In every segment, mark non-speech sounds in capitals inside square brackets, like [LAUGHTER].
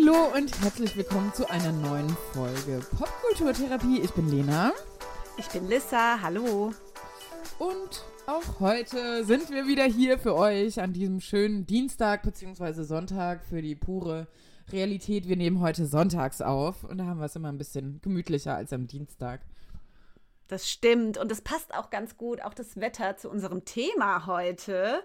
Hallo und herzlich willkommen zu einer neuen Folge Popkulturtherapie. Ich bin Lena. Ich bin Lissa. Hallo. Und auch heute sind wir wieder hier für euch an diesem schönen Dienstag bzw. Sonntag für die pure Realität. Wir nehmen heute sonntags auf und da haben wir es immer ein bisschen gemütlicher als am Dienstag. Das stimmt und es passt auch ganz gut, auch das Wetter zu unserem Thema heute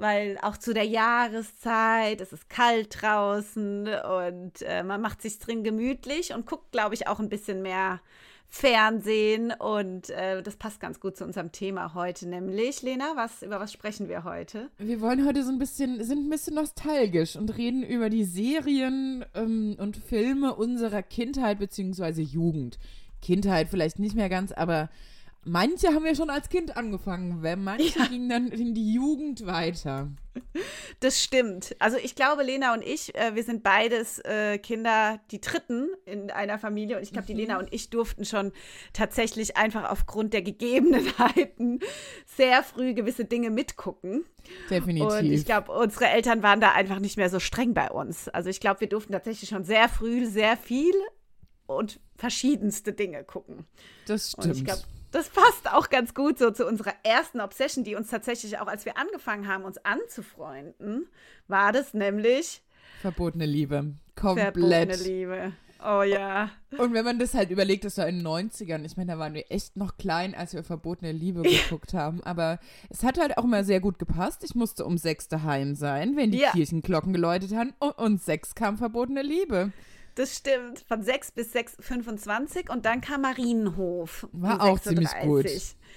weil auch zu der Jahreszeit, es ist kalt draußen und äh, man macht sich drin gemütlich und guckt, glaube ich, auch ein bisschen mehr Fernsehen und äh, das passt ganz gut zu unserem Thema heute, nämlich Lena, was über was sprechen wir heute? Wir wollen heute so ein bisschen sind ein bisschen nostalgisch und reden über die Serien ähm, und Filme unserer Kindheit bzw. Jugend. Kindheit vielleicht nicht mehr ganz, aber Manche haben ja schon als Kind angefangen, wenn manche ja. gingen dann in die Jugend weiter. Das stimmt. Also ich glaube, Lena und ich, äh, wir sind beides äh, Kinder, die dritten in einer Familie. Und ich glaube, mhm. die Lena und ich durften schon tatsächlich einfach aufgrund der Gegebenheiten sehr früh gewisse Dinge mitgucken. Definitiv. Und ich glaube, unsere Eltern waren da einfach nicht mehr so streng bei uns. Also ich glaube, wir durften tatsächlich schon sehr früh sehr viel und verschiedenste Dinge gucken. Das stimmt. Und ich glaube, das passt auch ganz gut so zu unserer ersten Obsession, die uns tatsächlich auch, als wir angefangen haben, uns anzufreunden, war das nämlich verbotene Liebe. Komplett. Verbotene Liebe. Oh ja. Und wenn man das halt überlegt, das war in den 90ern, ich meine, da waren wir echt noch klein, als wir verbotene Liebe [LAUGHS] geguckt haben. Aber es hat halt auch immer sehr gut gepasst. Ich musste um sechs daheim sein, wenn die ja. Kirchenglocken geläutet haben. Und, und sechs kam verbotene Liebe. Das stimmt. Von 6 bis 6,25 und dann kam Marienhof. War auch ziemlich gut.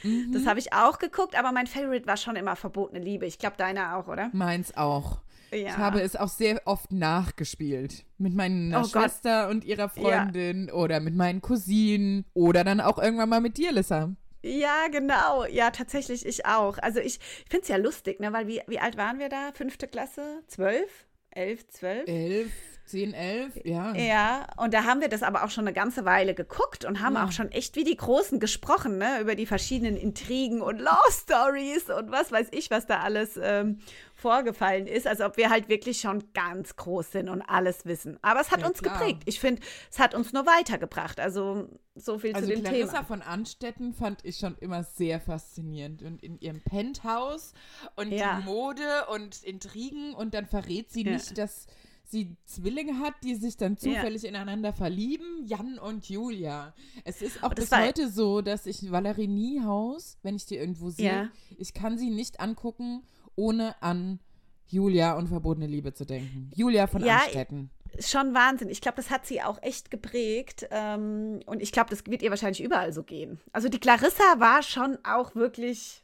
Mhm. Das habe ich auch geguckt, aber mein Favorite war schon immer Verbotene Liebe. Ich glaube, deiner auch, oder? Meins auch. Ja. Ich habe es auch sehr oft nachgespielt. Mit meiner oh Schwester Gott. und ihrer Freundin ja. oder mit meinen Cousinen oder dann auch irgendwann mal mit dir, Lissa. Ja, genau. Ja, tatsächlich, ich auch. Also ich, ich finde es ja lustig, ne? Weil wie, wie alt waren wir da? Fünfte Klasse? Zwölf? Elf, zwölf? Elf. 10, 11, ja. Ja, und da haben wir das aber auch schon eine ganze Weile geguckt und haben ja. auch schon echt wie die Großen gesprochen, ne, über die verschiedenen Intrigen und Love Stories und was weiß ich, was da alles ähm, vorgefallen ist. Also ob wir halt wirklich schon ganz groß sind und alles wissen. Aber es hat ja, uns klar. geprägt. Ich finde, es hat uns nur weitergebracht. Also so viel also zu dem Clarissa Thema. von Anstetten fand ich schon immer sehr faszinierend. Und in ihrem Penthouse und ja. die Mode und Intrigen und dann verrät sie ja. nicht, dass sie Zwillinge hat, die sich dann zufällig ja. ineinander verlieben, Jan und Julia. Es ist auch bis heute so, dass ich Valerie Niehaus, wenn ich die irgendwo sehe, ja. ich kann sie nicht angucken, ohne an Julia und verbotene Liebe zu denken. Julia von ja, Amstetten. Schon Wahnsinn. Ich glaube, das hat sie auch echt geprägt. Ähm, und ich glaube, das wird ihr wahrscheinlich überall so gehen. Also die Clarissa war schon auch wirklich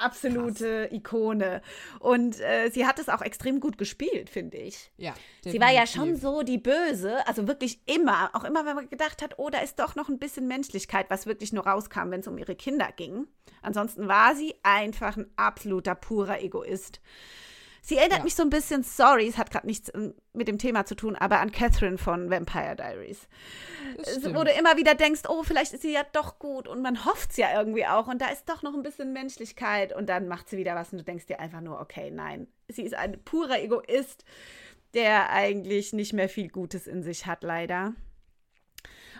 absolute Krass. Ikone. Und äh, sie hat es auch extrem gut gespielt, finde ich. Ja. Definitiv. Sie war ja schon so die Böse, also wirklich immer, auch immer, wenn man gedacht hat, oh, da ist doch noch ein bisschen Menschlichkeit, was wirklich nur rauskam, wenn es um ihre Kinder ging. Ansonsten war sie einfach ein absoluter purer Egoist. Sie erinnert ja. mich so ein bisschen, sorry, es hat gerade nichts ähm, mit dem Thema zu tun, aber an Catherine von Vampire Diaries. Wo du immer wieder denkst, oh, vielleicht ist sie ja doch gut und man hofft es ja irgendwie auch und da ist doch noch ein bisschen Menschlichkeit und dann macht sie wieder was und du denkst dir einfach nur, okay, nein, sie ist ein purer Egoist, der eigentlich nicht mehr viel Gutes in sich hat, leider.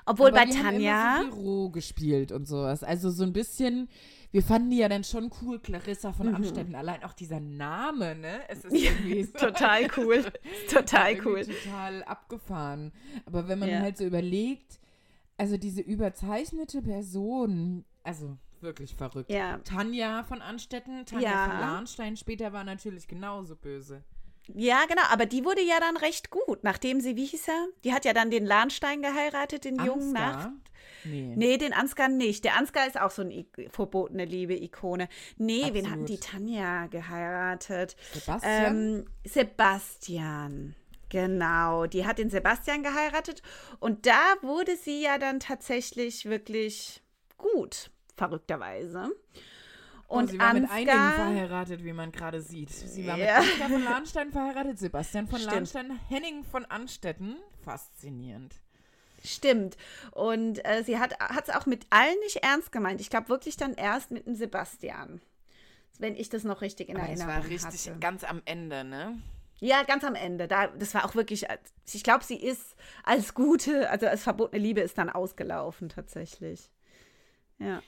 Obwohl aber bei Tanja. Haben immer so Büro gespielt und sowas. Also so ein bisschen wir fanden die ja dann schon cool, Clarissa von mhm. Amstetten. Allein auch dieser Name, ne? Es ist [LAUGHS] irgendwie total [LAUGHS] cool. total cool. Total abgefahren. Aber wenn man ja. halt so überlegt, also diese überzeichnete Person, also wirklich verrückt. Ja. Tanja von Anstetten, Tanja ja. von Lahnstein später war natürlich genauso böse. Ja, genau, aber die wurde ja dann recht gut, nachdem sie, wie hieß er? Die hat ja dann den Lahnstein geheiratet, den Ansgar? jungen Nacht. Nee. nee, den Ansgar nicht. Der Ansgar ist auch so eine verbotene Liebe-Ikone. Nee, Absolut. wen hatten die Tanja geheiratet? Sebastian? Ähm, Sebastian. Genau, die hat den Sebastian geheiratet und da wurde sie ja dann tatsächlich wirklich gut, verrückterweise. Und oh, sie war Ansgar, mit einigen verheiratet, wie man gerade sieht. Sie war ja. mit Ansgar von Lahnstein verheiratet, Sebastian von Stimmt. Lahnstein, Henning von Anstetten. Faszinierend. Stimmt. Und äh, sie hat es auch mit allen nicht ernst gemeint. Ich glaube wirklich dann erst mit dem Sebastian. Wenn ich das noch richtig in Aber Erinnerung habe. Das war richtig hatte. ganz am Ende, ne? Ja, ganz am Ende. Da, das war auch wirklich, ich glaube, sie ist als gute, also als verbotene Liebe ist dann ausgelaufen tatsächlich. Ja.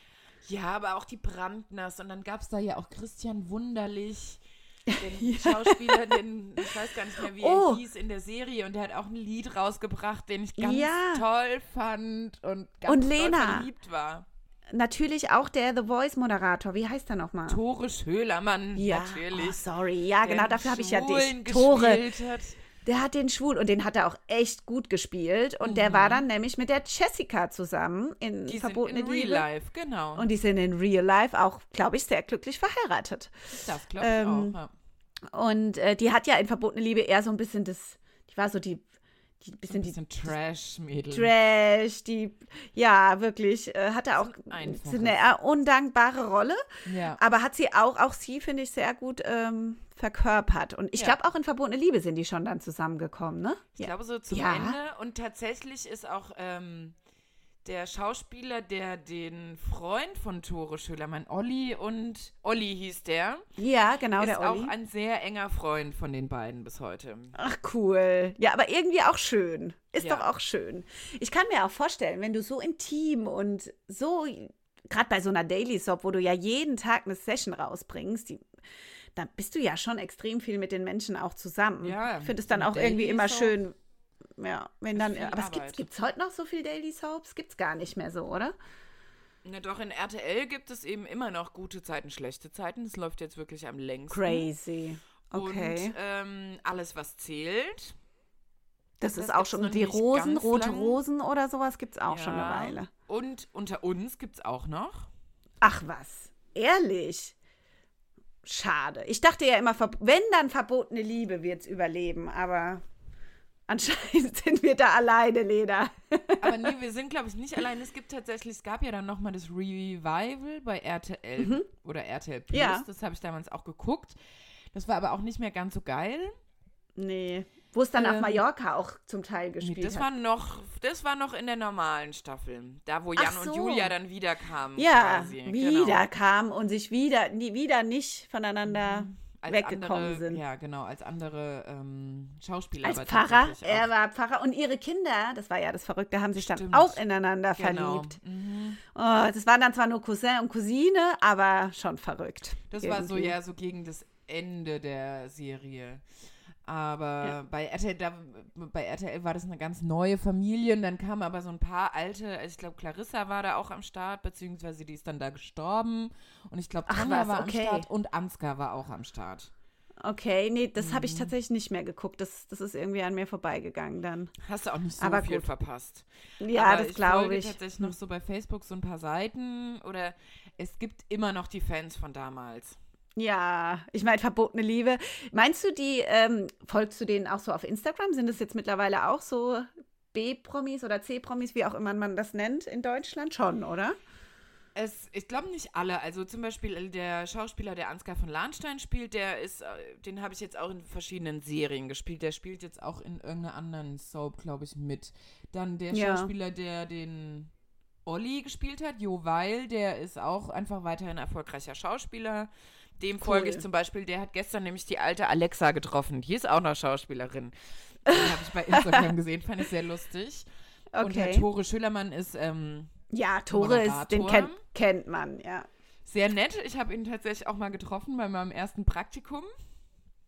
Ja, aber auch die Brandners. Und dann gab es da ja auch Christian Wunderlich, den [LAUGHS] ja. Schauspieler, den, ich weiß gar nicht mehr, wie oh. er hieß in der Serie. Und der hat auch ein Lied rausgebracht, den ich ganz ja. toll fand und ganz und Lena. verliebt war natürlich auch der The Voice-Moderator. Wie heißt er nochmal? Tore Schölermann, ja. natürlich. Oh, sorry, ja, genau, dafür habe ich ja dich. Tore. Hat. Der hat den Schwul und den hat er auch echt gut gespielt. Und mhm. der war dann nämlich mit der Jessica zusammen in die Verbotene sind in Liebe. Real Life, genau. Und die sind in Real Life auch, glaube ich, sehr glücklich verheiratet. Das glaube ich ähm, auch. Ja. Und äh, die hat ja in Verbotene Liebe eher so ein bisschen das, die war so die die bisschen, ein bisschen die Trash-Mädel. Trash, die, ja, wirklich, äh, hatte auch eine eher undankbare Rolle. Ja. Aber hat sie auch, auch sie, finde ich, sehr gut ähm, verkörpert. Und ich ja. glaube, auch in Verbotene Liebe sind die schon dann zusammengekommen, ne? Ich ja. glaube, so zum Ende. Und tatsächlich ist auch, ähm, der Schauspieler, der den Freund von Tore Schölermann, Olli und Olli hieß der. Ja, genau, ist der Olli. auch ein sehr enger Freund von den beiden bis heute. Ach, cool. Ja, aber irgendwie auch schön. Ist ja. doch auch schön. Ich kann mir auch vorstellen, wenn du so intim und so, gerade bei so einer Daily Soap, wo du ja jeden Tag eine Session rausbringst, die da bist du ja schon extrem viel mit den Menschen auch zusammen. Ja, ich finde es dann auch irgendwie immer schön, ja, wenn dann. Aber es gibt es heute noch so viel Daily Soaps? Gibt es gar nicht mehr so, oder? Na doch, in RTL gibt es eben immer noch gute Zeiten, schlechte Zeiten. Das läuft jetzt wirklich am längsten. Crazy. Okay. Und ähm, alles, was zählt. Das, das ist auch schon die Rosen, rote lang. Rosen oder sowas gibt es auch ja. schon eine Weile. Und unter uns gibt es auch noch. Ach was, ehrlich? Schade. Ich dachte ja immer, wenn dann verbotene Liebe wird es überleben, aber Anscheinend [LAUGHS] sind wir da alleine, Lena. Aber nee, wir sind, glaube ich, nicht alleine. Es gibt tatsächlich, es gab ja dann nochmal das Revival bei RTL mhm. oder RTL Plus. Ja. Das habe ich damals auch geguckt. Das war aber auch nicht mehr ganz so geil. Nee. Wo es dann ähm, auf Mallorca auch zum Teil gespielt nee, das hat. War noch, das war noch in der normalen Staffel. Da, wo Jan so. und Julia dann wiederkamen. Ja, quasi. wiederkamen genau. und sich wieder, nie, wieder nicht voneinander. Mhm weggekommen andere, sind. Ja, genau, als andere ähm, Schauspieler. Als Pfarrer, er war Pfarrer und ihre Kinder, das war ja das Verrückte, haben sich dann auch ineinander genau. verliebt. Mhm. Oh, das waren dann zwar nur Cousin und Cousine, aber schon verrückt. Das irgendwie. war so ja so gegen das Ende der Serie. Aber ja. bei, RTL, da, bei RTL war das eine ganz neue Familie. Und dann kamen aber so ein paar alte, also ich glaube, Clarissa war da auch am Start, beziehungsweise die ist dann da gestorben. Und ich glaube, Tanja war okay. am Start und Ansgar war auch am Start. Okay, nee, das mhm. habe ich tatsächlich nicht mehr geguckt. Das, das ist irgendwie an mir vorbeigegangen dann. Hast du auch nicht so aber viel gut. verpasst. Ja, aber das glaube ich. Ich tatsächlich noch so bei Facebook so ein paar Seiten oder es gibt immer noch die Fans von damals. Ja, ich meine, verbotene Liebe. Meinst du, die, ähm, folgst du denen auch so auf Instagram? Sind das jetzt mittlerweile auch so B-Promis oder C-Promis, wie auch immer man das nennt in Deutschland? Schon, oder? Es, ich glaube nicht alle. Also zum Beispiel der Schauspieler, der Ansgar von Lahnstein spielt, der ist, äh, den habe ich jetzt auch in verschiedenen Serien gespielt. Der spielt jetzt auch in irgendeiner anderen Soap, glaube ich, mit. Dann der ja. Schauspieler, der den Olli gespielt hat, Jo Weil, der ist auch einfach weiterhin erfolgreicher Schauspieler. Dem cool. folge ich zum Beispiel, der hat gestern nämlich die alte Alexa getroffen. Die ist auch noch Schauspielerin. Die habe ich bei [LAUGHS] Instagram gesehen, fand ich sehr lustig. Okay. Und Herr Tore Schülermann ist. Ähm, ja, Tore ist, den kennt, kennt man, ja. Sehr nett. Ich habe ihn tatsächlich auch mal getroffen bei meinem ersten Praktikum.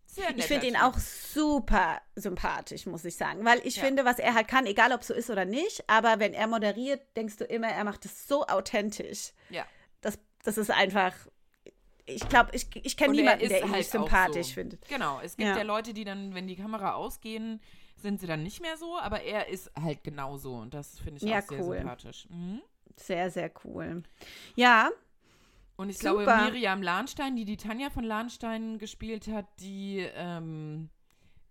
Sehr nett. Ich finde ihn auch super sympathisch, muss ich sagen. Weil ich ja. finde, was er halt kann, egal ob so ist oder nicht, aber wenn er moderiert, denkst du immer, er macht es so authentisch. Ja. Das, das ist einfach ich glaube, ich, ich kenne niemanden, der ihn halt nicht sympathisch so. findet. Genau, es gibt ja. ja. Leute, die dann, wenn die Kamera ausgehen, sind sie dann nicht mehr so, aber er ist halt genauso und das finde ich ja, auch sehr cool. sympathisch. Mhm. Sehr, sehr cool. Ja. Und ich super. glaube, Miriam Lahnstein, die die Tanja von Lahnstein gespielt hat, die ähm,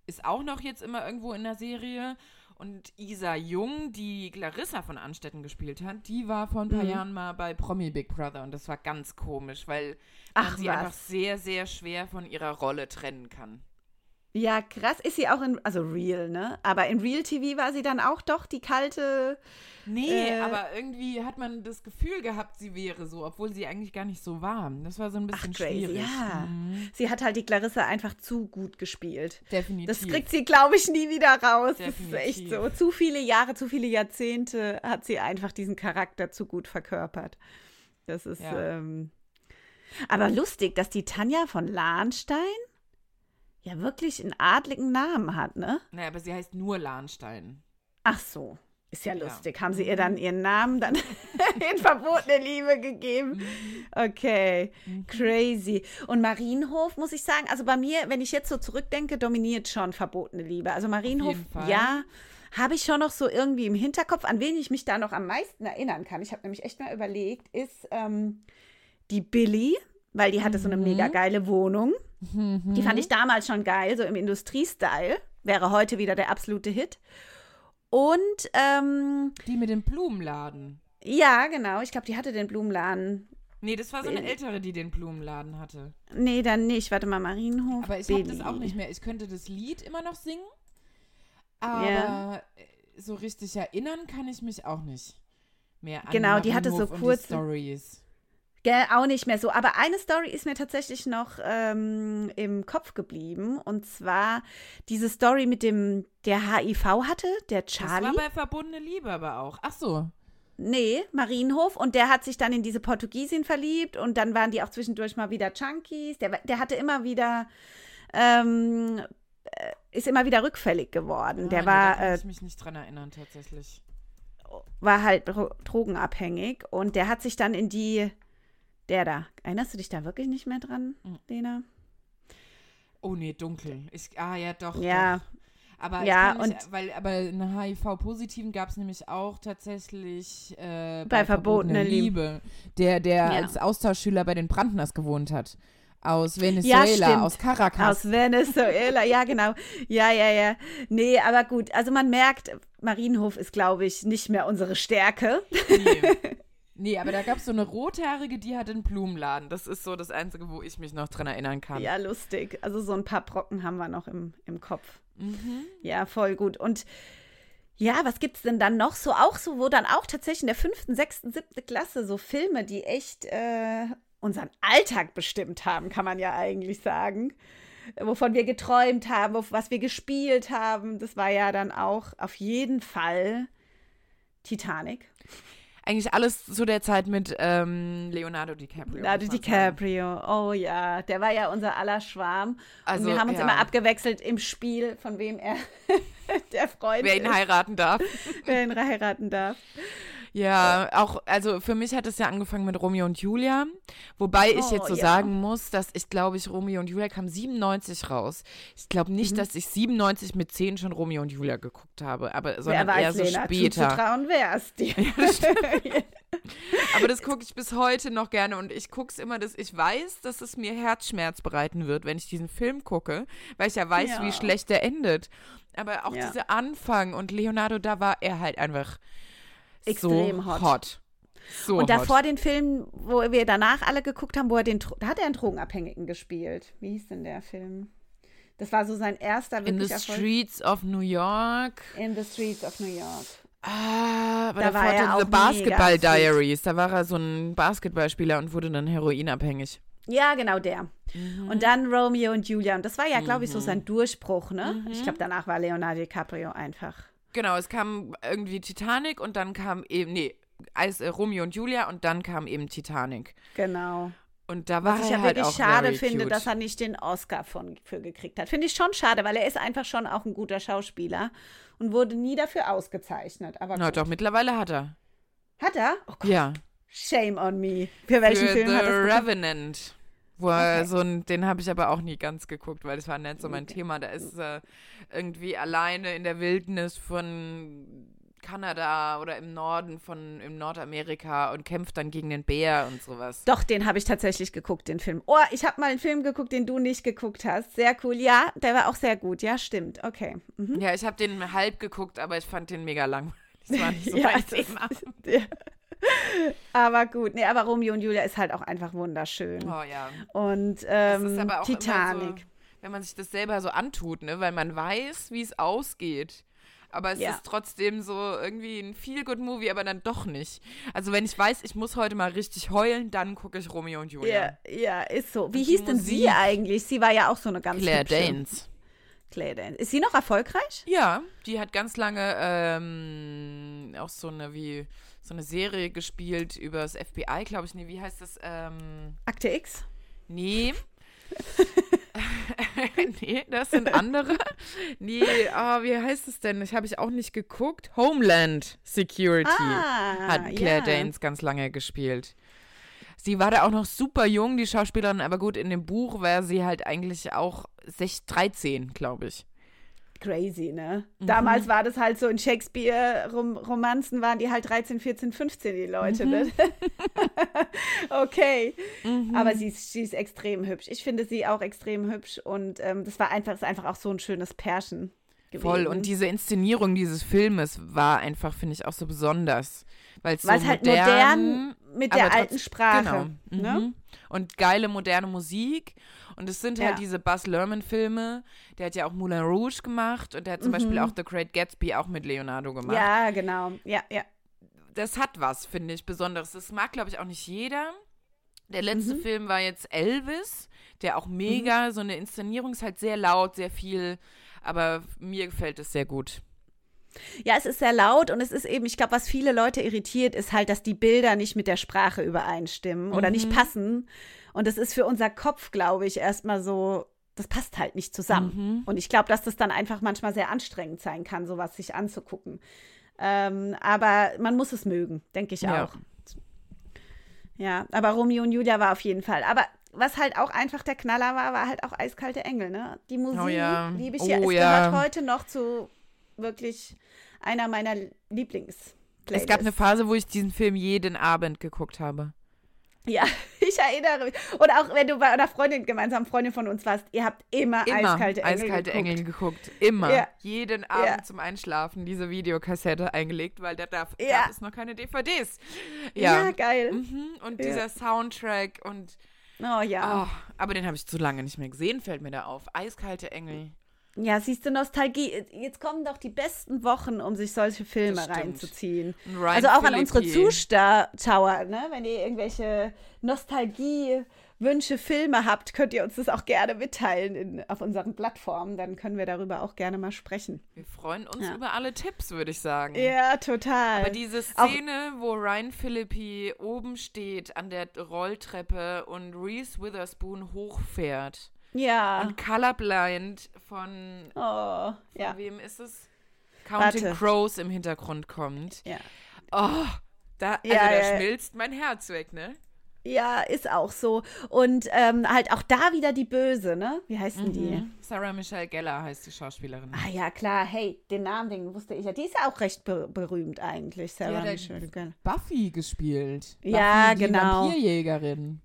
ist auch noch jetzt immer irgendwo in der Serie. Und Isa Jung, die Clarissa von Anstetten gespielt hat, die war vor ein paar mhm. Jahren mal bei Promi Big Brother und das war ganz komisch, weil Ach, man sie was. einfach sehr, sehr schwer von ihrer Rolle trennen kann. Ja, krass. Ist sie auch in, also real, ne? Aber in Real TV war sie dann auch doch die kalte. Nee, äh, aber irgendwie hat man das Gefühl gehabt, sie wäre so, obwohl sie eigentlich gar nicht so war. Das war so ein bisschen Ach, crazy, schwierig. Ja. Mhm. Sie hat halt die Clarissa einfach zu gut gespielt. Definitiv. Das kriegt sie, glaube ich, nie wieder raus. Definitiv. Das ist echt so. Zu viele Jahre, zu viele Jahrzehnte hat sie einfach diesen Charakter zu gut verkörpert. Das ist. Ja. Ähm, aber lustig, dass die Tanja von Lahnstein ja wirklich einen adligen Namen hat, ne? Naja, aber sie heißt nur Lahnstein. Ach so. Ist ja lustig. Ja. Haben sie ihr dann ihren Namen dann [LAUGHS] in verbotene Liebe gegeben? Mhm. Okay, mhm. crazy. Und Marienhof, muss ich sagen, also bei mir, wenn ich jetzt so zurückdenke, dominiert schon verbotene Liebe. Also Marienhof, ja, habe ich schon noch so irgendwie im Hinterkopf, an wen ich mich da noch am meisten erinnern kann. Ich habe nämlich echt mal überlegt, ist ähm, die Billy, weil die hatte so eine mega mhm. geile Wohnung. Mhm. Die fand ich damals schon geil, so im Industriestyle. Wäre heute wieder der absolute Hit. Und ähm, die mit dem Blumenladen. Ja, genau. Ich glaube, die hatte den Blumenladen. Nee, das war so eine ältere, die den Blumenladen hatte. Nee, dann nicht. Warte mal, Marienhof. Aber ich habe das auch nicht mehr. Ich könnte das Lied immer noch singen. Aber ja. so richtig erinnern kann ich mich auch nicht mehr an Genau, die hatte so kurze Stories. Gell, auch nicht mehr so. Aber eine Story ist mir tatsächlich noch ähm, im Kopf geblieben. Und zwar diese Story mit dem, der HIV hatte, der Charlie. Das war bei Verbundene Liebe aber auch. Ach so. Nee, Marienhof. Und der hat sich dann in diese Portugiesin verliebt. Und dann waren die auch zwischendurch mal wieder Junkies. Der, der hatte immer wieder. Ähm, äh, ist immer wieder rückfällig geworden. Ah, der nee, war. Da kann ich äh, mich nicht dran erinnern, tatsächlich. War halt drogenabhängig. Und der hat sich dann in die der da. Erinnerst du dich da wirklich nicht mehr dran, mhm. Lena? Oh nee, dunkel. Ich, ah ja, doch. Ja. Doch. Aber ja, und nicht, weil aber einen HIV-Positiven gab es nämlich auch tatsächlich äh, bei, bei Verbotene Liebe, der, der ja. als Austauschschüler bei den Brandners gewohnt hat. Aus Venezuela, ja, aus Caracas. Aus Venezuela, ja, genau. Ja, ja, ja. Nee, aber gut. Also man merkt, Marienhof ist, glaube ich, nicht mehr unsere Stärke. Nee. [LAUGHS] Nee, aber da gab es so eine rothaarige, die hat einen Blumenladen. Das ist so das Einzige, wo ich mich noch dran erinnern kann. Ja, lustig. Also so ein paar Brocken haben wir noch im, im Kopf. Mhm. Ja, voll gut. Und ja, was gibt es denn dann noch so? Auch so, wo dann auch tatsächlich in der fünften, sechsten, siebten Klasse so Filme, die echt äh, unseren Alltag bestimmt haben, kann man ja eigentlich sagen. Wovon wir geträumt haben, was wir gespielt haben. Das war ja dann auch auf jeden Fall Titanic eigentlich alles zu der Zeit mit ähm, Leonardo DiCaprio. Leonardo DiCaprio, oh ja, der war ja unser aller Schwarm. Also, und wir haben uns ja. immer abgewechselt im Spiel, von wem er [LAUGHS] der Freund Wer ihn ist. heiraten darf. Wer ihn heiraten darf. Ja, auch, also für mich hat es ja angefangen mit Romeo und Julia. Wobei ich oh, jetzt so ja. sagen muss, dass ich glaube, ich Romeo und Julia kam 97 raus. Ich glaube nicht, mhm. dass ich 97 mit 10 schon Romeo und Julia geguckt habe, aber sondern eher so Lena, später. Zuzutrauen wär's dir. [LAUGHS] Ja, [LAUGHS] aber das gucke ich bis heute noch gerne und ich gucke es immer, dass ich weiß, dass es mir Herzschmerz bereiten wird, wenn ich diesen Film gucke, weil ich ja weiß, ja. wie schlecht der endet. Aber auch ja. dieser Anfang und Leonardo, da war er halt einfach extrem so hot. hot. So und davor hot. den Film, wo wir danach alle geguckt haben, wo er den, da hat er einen Drogenabhängigen gespielt. Wie hieß denn der Film? Das war so sein erster wirklich In the Erfolg. Streets of New York. In the Streets of New York. Ah, aber da war er diese Basketball Diaries. Da war er so ein Basketballspieler und wurde dann heroinabhängig. Ja, genau der. Mhm. Und dann Romeo und Julia. Und das war ja, glaube ich, so mhm. sein Durchbruch, ne? Mhm. Ich glaube, danach war Leonardo DiCaprio einfach Genau, es kam irgendwie Titanic und dann kam eben, nee, als äh, Romeo und Julia und dann kam eben Titanic. Genau. Und da war Was ich ja halt wirklich schade finde, cute. dass er nicht den Oscar von, für gekriegt hat. Finde ich schon schade, weil er ist einfach schon auch ein guter Schauspieler und wurde nie dafür ausgezeichnet. Aber Na doch, mittlerweile hat er. Hat er? Oh Gott. Ja. Shame on me. Für welchen für Film The hat er Revenant. Wo okay. so ein, den habe ich aber auch nie ganz geguckt, weil das war nicht so mein okay. Thema. Da ist äh, irgendwie alleine in der Wildnis von Kanada oder im Norden von im Nordamerika und kämpft dann gegen den Bär und sowas. Doch, den habe ich tatsächlich geguckt, den Film. Oh, ich habe mal einen Film geguckt, den du nicht geguckt hast. Sehr cool. Ja, der war auch sehr gut. Ja, stimmt. Okay. Mhm. Ja, ich habe den halb geguckt, aber ich fand den mega langweilig. Das war nicht [LAUGHS] so ja, mein Thema. Aber gut, nee, aber Romeo und Julia ist halt auch einfach wunderschön. Oh ja. Und ähm, Titanic. wenn man sich das selber so antut, ne? Weil man weiß, wie es ausgeht. Aber es ja. ist trotzdem so irgendwie ein Feel-Good-Movie, aber dann doch nicht. Also wenn ich weiß, ich muss heute mal richtig heulen, dann gucke ich Romeo und Julia. Ja, ja ist so. Wie hieß denn sie eigentlich? Sie war ja auch so eine ganz Claire hübsche. Danes. Claire Danes. Ist sie noch erfolgreich? Ja, die hat ganz lange ähm, auch so eine wie so eine Serie gespielt über das FBI, glaube ich. Nee, wie heißt das? Ähm, Akte X? Nee. [LAUGHS] [LAUGHS] nee, das sind andere. Nee, oh, wie heißt es denn? Ich habe ich auch nicht geguckt. Homeland Security ah, hat Claire ja. Danes ganz lange gespielt. Sie war da auch noch super jung, die Schauspielerin, aber gut, in dem Buch war sie halt eigentlich auch 6, 13, glaube ich. Crazy, ne? Mhm. Damals war das halt so in Shakespeare-Romanzen waren die halt 13, 14, 15, die Leute, ne? mhm. ne? [LAUGHS] okay. Mhm. Aber sie ist, sie ist extrem hübsch. Ich finde sie auch extrem hübsch und ähm, das war einfach, ist einfach auch so ein schönes Pärchen. Gewesen. Voll. Und diese Inszenierung dieses Filmes war einfach, finde ich, auch so besonders. Weil es so halt modern, mit der alten Sprache. Genau. Ne? Mhm. Und geile moderne Musik. Und es sind halt ja. halt diese Buzz Lerman-Filme. Der hat ja auch Moulin Rouge gemacht und der hat zum mhm. Beispiel auch The Great Gatsby auch mit Leonardo gemacht. Ja, genau. Ja, ja. Das hat was, finde ich, Besonderes. Das mag, glaube ich, auch nicht jeder. Der letzte mhm. Film war jetzt Elvis, der auch mega, mhm. so eine Inszenierung ist halt sehr laut, sehr viel, aber mir gefällt es sehr gut. Ja, es ist sehr laut und es ist eben, ich glaube, was viele Leute irritiert, ist halt, dass die Bilder nicht mit der Sprache übereinstimmen oder nicht mhm. passen. Und das ist für unser Kopf, glaube ich, erstmal so, das passt halt nicht zusammen. Mhm. Und ich glaube, dass das dann einfach manchmal sehr anstrengend sein kann, sowas sich anzugucken. Ähm, aber man muss es mögen, denke ich ja. auch. Ja, aber Romeo und Julia war auf jeden Fall. Aber was halt auch einfach der Knaller war, war halt auch Eiskalte Engel, ne? Die Musik oh ja. liebe ich oh ja. Es ja. gehört heute noch zu wirklich einer meiner Lieblings. Es gab eine Phase, wo ich diesen Film jeden Abend geguckt habe. Ja, [LAUGHS] ich erinnere mich. Und auch wenn du bei einer Freundin, gemeinsam Freundin von uns warst, ihr habt immer, immer eiskalte Engel eiskalte geguckt. Engel geguckt. Immer. Ja. Jeden Abend ja. zum Einschlafen diese Videokassette eingelegt, weil da darf, ja. gab es noch keine DVDs. Ja, ja geil. Mhm. Und dieser Soundtrack und. Oh ja. Oh, aber den habe ich zu lange nicht mehr gesehen, fällt mir da auf. Eiskalte Engel. Ja, siehst du, Nostalgie. Jetzt kommen doch die besten Wochen, um sich solche Filme reinzuziehen. Also auch Philippi. an unsere Zuschauer, ne? wenn ihr irgendwelche Nostalgie-Wünsche, Filme habt, könnt ihr uns das auch gerne mitteilen in, auf unseren Plattformen. Dann können wir darüber auch gerne mal sprechen. Wir freuen uns ja. über alle Tipps, würde ich sagen. Ja, total. Aber diese Szene, auch, wo Ryan Philippi oben steht an der Rolltreppe und Reese Witherspoon hochfährt ja. Und Colorblind von, oh, von ja. wem ist es? Counting Warte. Crows im Hintergrund kommt. Ja. Oh, da, also ja, da schmilzt mein Herz weg, ne? Ja, ist auch so. Und ähm, halt auch da wieder die Böse, ne? Wie heißt denn mhm. die? Sarah Michelle Geller heißt die Schauspielerin. Ah ja, klar. Hey, den Namen, den wusste ich ja. Die ist auch recht be berühmt eigentlich, Sarah ja, Michelle Geller. Buffy gespielt. Buffy, ja, genau. Die Vampirjägerin.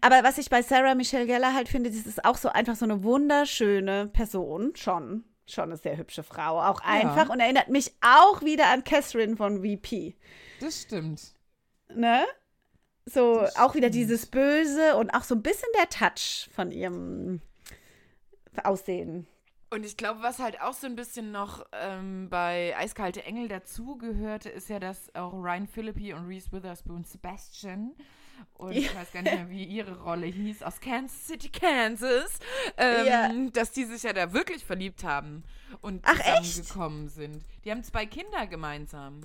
Aber was ich bei Sarah Michelle Geller halt finde, das ist auch so einfach so eine wunderschöne Person, schon. Schon eine sehr hübsche Frau, auch einfach ja. und erinnert mich auch wieder an Catherine von VP. Das stimmt. Ne? So auch wieder dieses Böse und auch so ein bisschen der Touch von ihrem Aussehen. Und ich glaube, was halt auch so ein bisschen noch ähm, bei Eiskalte Engel dazugehörte, ist ja, dass auch Ryan Philippi und Reese Witherspoon Sebastian und ja. ich weiß gar nicht mehr, wie ihre Rolle hieß, aus Kansas City, Kansas, ähm, ja. dass die sich ja da wirklich verliebt haben und Ach, zusammengekommen sind. Die haben zwei Kinder gemeinsam.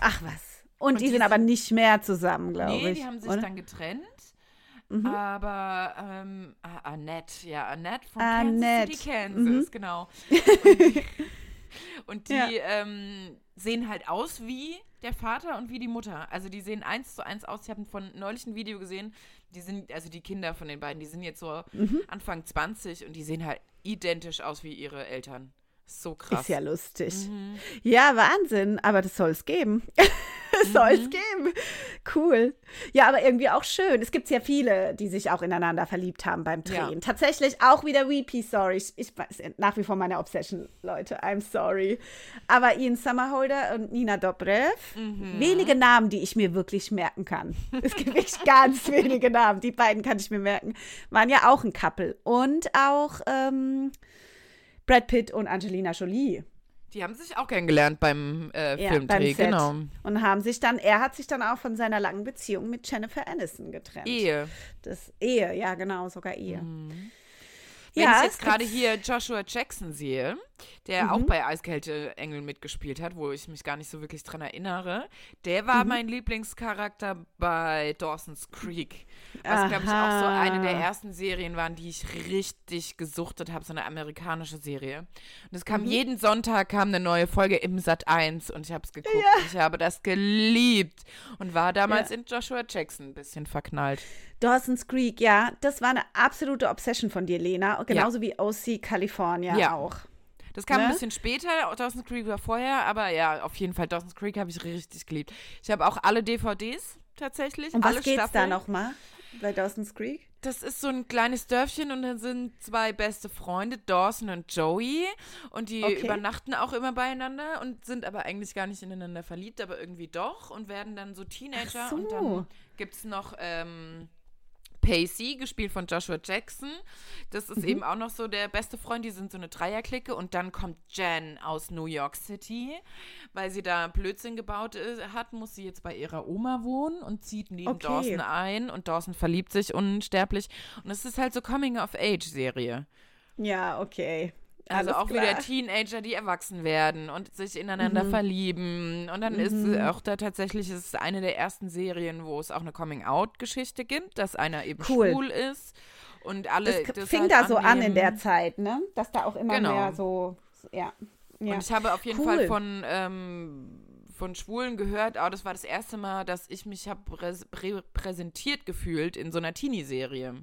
Ach was. Und, und die, die, sind aber nicht mehr zusammen, glaube nee, ich. Nee, die haben sich oder? dann getrennt. Mhm. Aber ähm, Annette, ja, Annette von Annette. Kansas City, Kansas, mhm. genau. [LAUGHS] Und die, ja. ähm, sehen halt aus wie der Vater und wie die Mutter. Also die sehen eins zu eins aus. Ich habe von neulich ein Video gesehen. Die sind, also die Kinder von den beiden, die sind jetzt so mhm. Anfang 20 und die sehen halt identisch aus wie ihre Eltern. So krass. Ist ja lustig. Mhm. Ja, Wahnsinn. Aber das soll es geben. [LAUGHS] soll es mhm. geben. Cool. Ja, aber irgendwie auch schön. Es gibt sehr viele, die sich auch ineinander verliebt haben beim Drehen. Ja. Tatsächlich auch wieder Weepy, sorry. Ich, ich nach wie vor meine Obsession, Leute. I'm sorry. Aber Ian Summerholder und Nina Dobrev, mhm. wenige Namen, die ich mir wirklich merken kann. Es gibt wirklich [LAUGHS] ganz wenige Namen. Die beiden kann ich mir merken. Waren ja auch ein Couple. Und auch ähm, Brad Pitt und Angelina Jolie. Die haben sich auch kennengelernt beim äh, ja, Filmdreh, beim genau. Und haben sich dann, er hat sich dann auch von seiner langen Beziehung mit Jennifer Aniston getrennt. Ehe. Das Ehe, ja, genau, sogar Ehe. Mhm. Wenn ja, ich jetzt gerade hier Joshua Jackson sehe, der mhm. auch bei Eiskälte Engel mitgespielt hat, wo ich mich gar nicht so wirklich dran erinnere, der war mhm. mein Lieblingscharakter bei Dawson's Creek. Was, glaube ich, auch so eine der ersten Serien waren, die ich richtig gesuchtet habe, so eine amerikanische Serie. Und es kam mhm. jeden Sonntag kam eine neue Folge im Sat 1 und ich habe es geguckt. Ja. Ich habe das geliebt und war damals ja. in Joshua Jackson ein bisschen verknallt. Dawson's Creek, ja, das war eine absolute Obsession von dir, Lena. Genauso ja. wie OC California ja. auch. Das kam ne? ein bisschen später, Dawson's Creek war vorher, aber ja, auf jeden Fall, Dawson's Creek habe ich richtig geliebt. Ich habe auch alle DVDs tatsächlich. Und was geht's Staffeln. da nochmal bei Dawson's Creek? Das ist so ein kleines Dörfchen und da sind zwei beste Freunde, Dawson und Joey. Und die okay. übernachten auch immer beieinander und sind aber eigentlich gar nicht ineinander verliebt, aber irgendwie doch und werden dann so Teenager. So. Und dann gibt es noch ähm, Pacey, gespielt von Joshua Jackson. Das ist mhm. eben auch noch so der beste Freund. Die sind so eine Dreierklicke. Und dann kommt Jen aus New York City. Weil sie da Blödsinn gebaut ist, hat, muss sie jetzt bei ihrer Oma wohnen und zieht neben okay. Dawson ein. Und Dawson verliebt sich unsterblich. Und es ist halt so Coming-of-Age-Serie. Ja, okay. Also auch klar. wieder Teenager, die erwachsen werden und sich ineinander mhm. verlieben. Und dann mhm. ist auch da tatsächlich ist eine der ersten Serien, wo es auch eine Coming-out-Geschichte gibt, dass einer eben cool. schwul ist. Und alle. Das, das fing halt da so an in der Zeit, ne? Dass da auch immer genau. mehr so, ja. ja. Und ich habe auf jeden cool. Fall von. Ähm, von Schwulen gehört, aber das war das erste Mal, dass ich mich habe präsentiert gefühlt in so einer Teenie-Serie.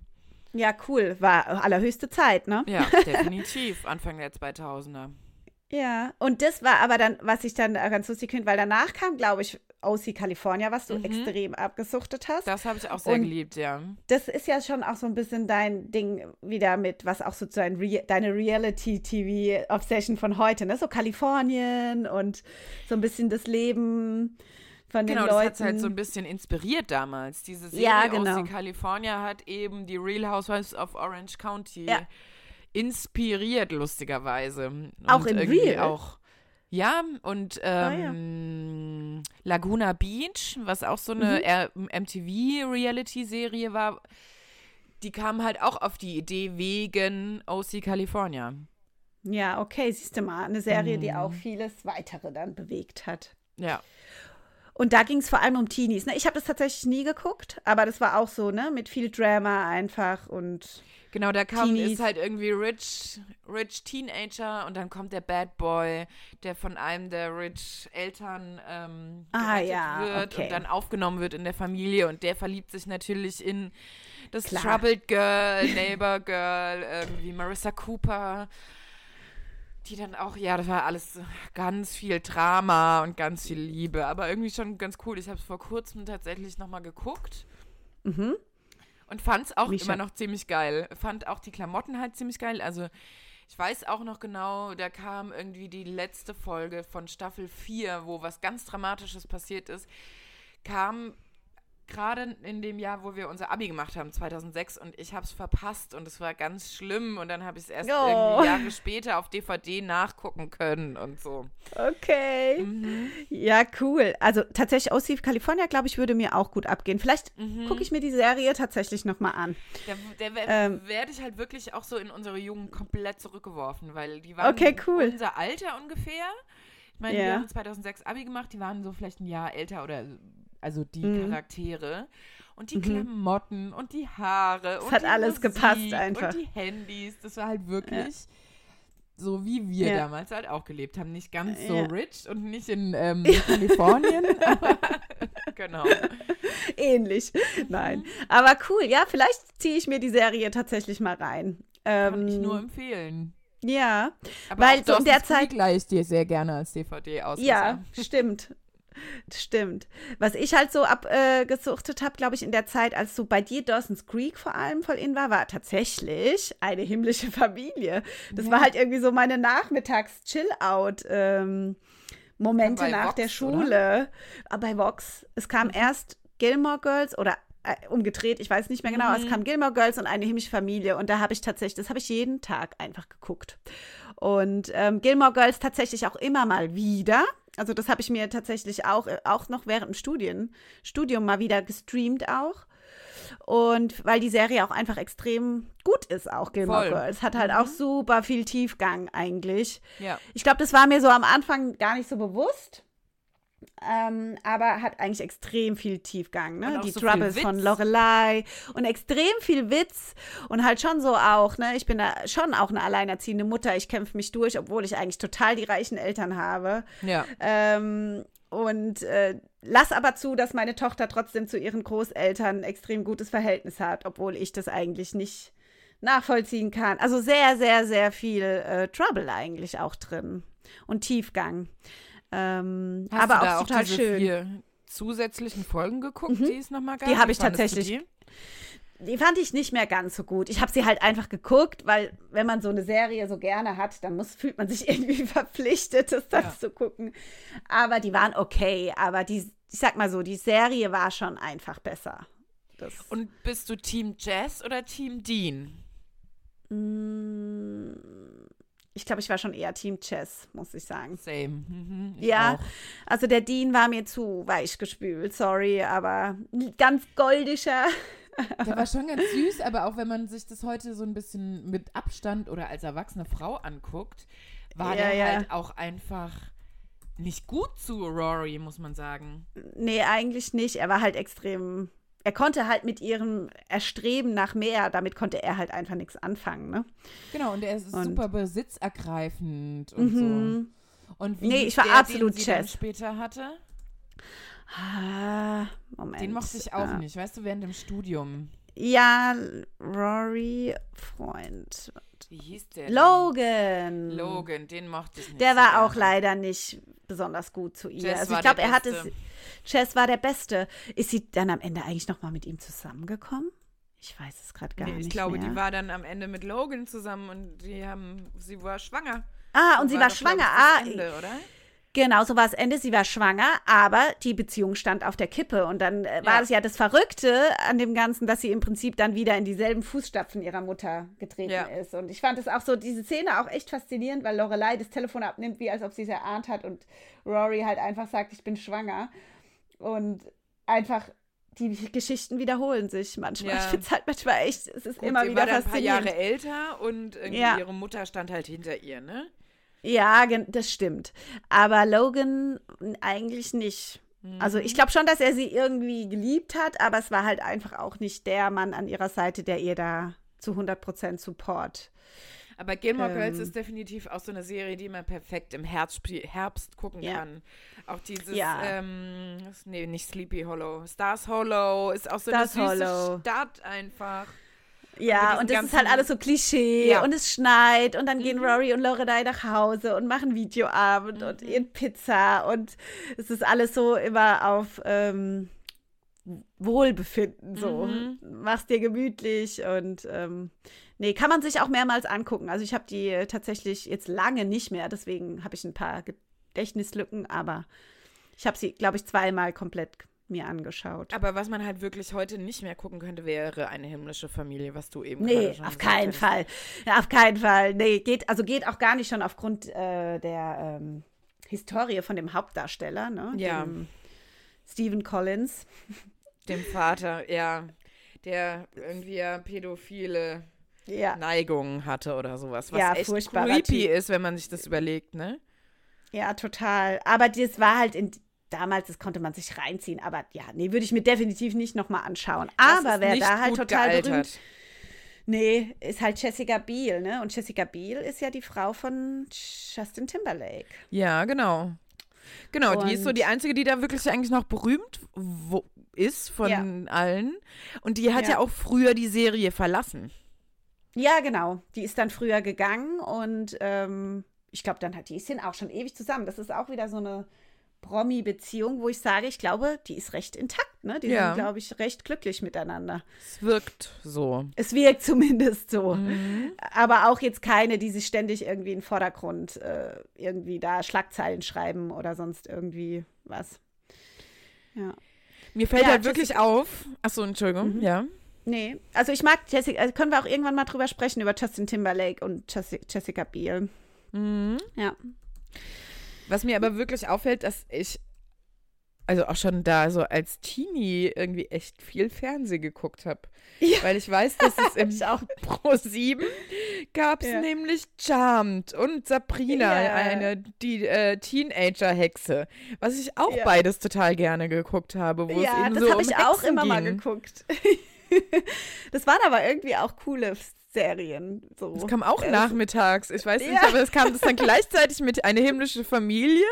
Ja, cool. War allerhöchste Zeit, ne? Ja, [LAUGHS] definitiv. Anfang der 2000er. Ja, und das war aber dann, was ich dann ganz lustig finde, weil danach kam, glaube ich, OC California, was du mhm. extrem abgesuchtet hast. Das habe ich auch sehr und geliebt, ja. Das ist ja schon auch so ein bisschen dein Ding wieder mit, was auch so dein Re deine Reality-TV-Obsession von heute, ne? So Kalifornien und so ein bisschen das Leben von den genau, Leuten. Genau, das hat halt so ein bisschen inspiriert damals. Diese Serie ja, genau. aus California hat eben die Real Housewives of Orange County ja. inspiriert, lustigerweise. Und auch in Real? Auch, ja, und ähm, ah, ja. Laguna Beach, was auch so eine mhm. MTV-Reality-Serie war, die kam halt auch auf die Idee wegen OC California. Ja, okay, siehst du mal, eine Serie, mhm. die auch vieles weitere dann bewegt hat. Ja. Und da ging es vor allem um Teenies. Ne? Ich habe das tatsächlich nie geguckt, aber das war auch so, ne, mit viel Drama einfach und. Genau, da kam Teenies. ist halt irgendwie rich, rich Teenager und dann kommt der Bad Boy, der von einem der rich Eltern ähm, ah, ja, wird okay. und dann aufgenommen wird in der Familie und der verliebt sich natürlich in das Klar. Troubled Girl, Neighbor Girl, irgendwie Marissa Cooper die dann auch, ja, das war alles ganz viel Drama und ganz viel Liebe, aber irgendwie schon ganz cool. Ich habe es vor kurzem tatsächlich nochmal geguckt. Mhm. Und fand es auch Wie immer noch ziemlich geil. Fand auch die Klamotten halt ziemlich geil. Also ich weiß auch noch genau, da kam irgendwie die letzte Folge von Staffel 4, wo was ganz Dramatisches passiert ist, kam gerade in dem Jahr, wo wir unser Abi gemacht haben, 2006, und ich habe es verpasst und es war ganz schlimm und dann habe ich es erst oh. irgendwie Jahre später auf DVD nachgucken können und so. Okay. Mhm. Ja, cool. Also tatsächlich aus California, glaube ich, würde mir auch gut abgehen. Vielleicht mhm. gucke ich mir die Serie tatsächlich nochmal an. Da, da ähm, werde ich halt wirklich auch so in unsere Jungen komplett zurückgeworfen, weil die waren okay, cool. unser Alter ungefähr. Ich meine, yeah. wir haben 2006 Abi gemacht, die waren so vielleicht ein Jahr älter oder also die mhm. Charaktere und die mhm. Klamotten und die Haare. Es hat alles Musik gepasst einfach. Und die Handys. Das war halt wirklich ja. so, wie wir ja. damals halt auch gelebt haben. Nicht ganz so ja. rich und nicht in ähm, Kalifornien. [LAUGHS] [LAUGHS] genau. Ähnlich. Nein. Aber cool. Ja, vielleicht ziehe ich mir die Serie tatsächlich mal rein. Ähm, Kann ich nur empfehlen. Ja, aber weil so in der Zeit gleich dir sehr gerne als DVD aus. Ja, stimmt. Stimmt. Was ich halt so abgesuchtet äh, habe, glaube ich, in der Zeit, als so bei dir Dawson's Creek vor allem voll in war, war tatsächlich eine himmlische Familie. Das ja. war halt irgendwie so meine Nachmittags-Chill-Out. Ähm, Momente nach Vox, der Schule. Oder? Ah, bei Vox. Es kam erst Gilmore Girls oder umgedreht, ich weiß nicht mehr genau, mhm. es kam Gilmore Girls und eine himmlische Familie und da habe ich tatsächlich, das habe ich jeden Tag einfach geguckt. Und ähm, Gilmore Girls tatsächlich auch immer mal wieder. Also das habe ich mir tatsächlich auch, äh, auch noch während dem Studien, Studium mal wieder gestreamt auch. Und weil die Serie auch einfach extrem gut ist, auch Gilmore Voll. Girls. Hat halt mhm. auch super viel Tiefgang eigentlich. Ja. Ich glaube, das war mir so am Anfang gar nicht so bewusst. Ähm, aber hat eigentlich extrem viel Tiefgang, ne? Die so Troubles von Lorelei und extrem viel Witz und halt schon so auch, ne? Ich bin da schon auch eine alleinerziehende Mutter. Ich kämpfe mich durch, obwohl ich eigentlich total die reichen Eltern habe. Ja. Ähm, und äh, lass aber zu, dass meine Tochter trotzdem zu ihren Großeltern ein extrem gutes Verhältnis hat, obwohl ich das eigentlich nicht nachvollziehen kann. Also sehr, sehr, sehr viel äh, Trouble eigentlich auch drin und Tiefgang. Ähm, Hast aber auch, auch total schön. Vier zusätzlichen Folgen geguckt, mhm. die es nochmal gab? Die habe ich tatsächlich. Die? die? fand ich nicht mehr ganz so gut. Ich habe sie halt einfach geguckt, weil wenn man so eine Serie so gerne hat, dann muss, fühlt man sich [LAUGHS] irgendwie verpflichtet, das dann ja. zu gucken. Aber die waren okay. Aber die, ich sag mal so, die Serie war schon einfach besser. Das Und bist du Team Jazz oder Team Dean? Mm, ich glaube, ich war schon eher Team Chess, muss ich sagen. Same. Mhm, ja, auch. also der Dean war mir zu weich gespült, sorry, aber ganz goldischer. Der war schon ganz süß, aber auch wenn man sich das heute so ein bisschen mit Abstand oder als erwachsene Frau anguckt, war ja, der ja. halt auch einfach nicht gut zu Rory, muss man sagen. Nee, eigentlich nicht. Er war halt extrem er konnte halt mit ihrem Erstreben nach mehr, damit konnte er halt einfach nichts anfangen, ne? Genau, und er ist und, super besitzergreifend und mhm. so. Und wie nee, ich war der, absolut Chess. später hatte? Ah, Moment. Den mochte ich auch ah. nicht, weißt du, während dem Studium. Ja, Rory Freund. Wie hieß der? Logan. Logan, den mochte ich nicht. Der war auch leider nicht besonders gut zu ihr. Jess also ich glaube, er hat es Chess war der Beste. Ist sie dann am Ende eigentlich noch mal mit ihm zusammengekommen? Ich weiß es gerade gar nee, nicht. Ich glaube, mehr. die war dann am Ende mit Logan zusammen und die haben, sie war schwanger. Ah, und sie war, war schwanger. ah, Ende, oder? Genau, so war das Ende. Sie war schwanger, aber die Beziehung stand auf der Kippe. Und dann äh, war es ja das Verrückte an dem Ganzen, dass sie im Prinzip dann wieder in dieselben Fußstapfen ihrer Mutter getreten ja. ist. Und ich fand es auch so, diese Szene auch echt faszinierend, weil Lorelei das Telefon abnimmt, wie als ob sie es erahnt hat und Rory halt einfach sagt, ich bin schwanger. Und einfach die Geschichten wiederholen sich manchmal. Ja. Ich finde es halt manchmal echt, es ist Gut, immer wieder war faszinierend. ein paar Jahre älter und ja. ihre Mutter stand halt hinter ihr, ne? Ja, das stimmt. Aber Logan eigentlich nicht. Mhm. Also ich glaube schon, dass er sie irgendwie geliebt hat, aber es war halt einfach auch nicht der Mann an ihrer Seite, der ihr da zu 100% Support aber Gilmore ähm, Girls ist definitiv auch so eine Serie, die man perfekt im Herbst, Herbst gucken ja. kann. Auch dieses, ja. ähm, nee, nicht Sleepy Hollow, Stars Hollow ist auch so Stars eine süße Hollow. Stadt einfach. Ja, und das ist halt alles so Klischee ja. und es schneit und dann mhm. gehen Rory und Lorelei nach Hause und machen Videoabend mhm. und ihren Pizza und es ist alles so immer auf ähm, Wohlbefinden so. Mhm. Mach's dir gemütlich und ähm, Nee, kann man sich auch mehrmals angucken. Also ich habe die äh, tatsächlich jetzt lange nicht mehr, deswegen habe ich ein paar Gedächtnislücken, aber ich habe sie, glaube ich, zweimal komplett mir angeschaut. Aber was man halt wirklich heute nicht mehr gucken könnte, wäre eine himmlische Familie, was du eben Nee, auf keinen hast. Fall. Ja, auf keinen Fall. Nee, geht, also geht auch gar nicht schon aufgrund äh, der ähm, Historie von dem Hauptdarsteller, ne? Ja. Dem Stephen Collins. [LAUGHS] Dem Vater, ja. Der irgendwie ja pädophile ja. Neigungen hatte oder sowas. Was ja, echt creepy ist, wenn man sich das überlegt, ne? Ja, total. Aber das war halt in, damals, das konnte man sich reinziehen. Aber ja, nee, würde ich mir definitiv nicht nochmal anschauen. Aber wer da halt total gealtert. berühmt. Nee, ist halt Jessica Biel, ne? Und Jessica Biel ist ja die Frau von Justin Timberlake. Ja, genau. Genau, und die ist so die einzige, die da wirklich eigentlich noch berühmt ist von ja. allen. Und die hat ja. ja auch früher die Serie verlassen. Ja, genau. Die ist dann früher gegangen und ähm, ich glaube, dann hat die ist auch schon ewig zusammen. Das ist auch wieder so eine Promi-Beziehung, wo ich sage, ich glaube, die ist recht intakt. Ne? Die ja. sind, glaube ich, recht glücklich miteinander. Es wirkt so. Es wirkt zumindest so. Mhm. Aber auch jetzt keine, die sich ständig irgendwie in den Vordergrund äh, irgendwie da Schlagzeilen schreiben oder sonst irgendwie was. Ja. Mir fällt ja, halt wirklich Jessica auf. Achso, Entschuldigung, mhm. ja. Nee, also ich mag Jessica, also können wir auch irgendwann mal drüber sprechen, über Justin Timberlake und Jessica Biel. Mhm. Ja. Was mir aber wirklich auffällt, dass ich also auch schon da so als Teenie irgendwie echt viel Fernsehen geguckt habe. Ja. Weil ich weiß, dass es [LAUGHS] im Pro 7 gab es ja. nämlich Charmed und Sabrina, ja. eine die äh, Teenager-Hexe. Was ich auch beides total gerne geguckt habe, wo es eben so um das habe ich auch immer ging. mal geguckt. [LAUGHS] das waren aber irgendwie auch coole Serien. So. Das kam auch nachmittags. Ich weiß nicht, ja. aber es kam das dann gleichzeitig mit eine himmlische Familie.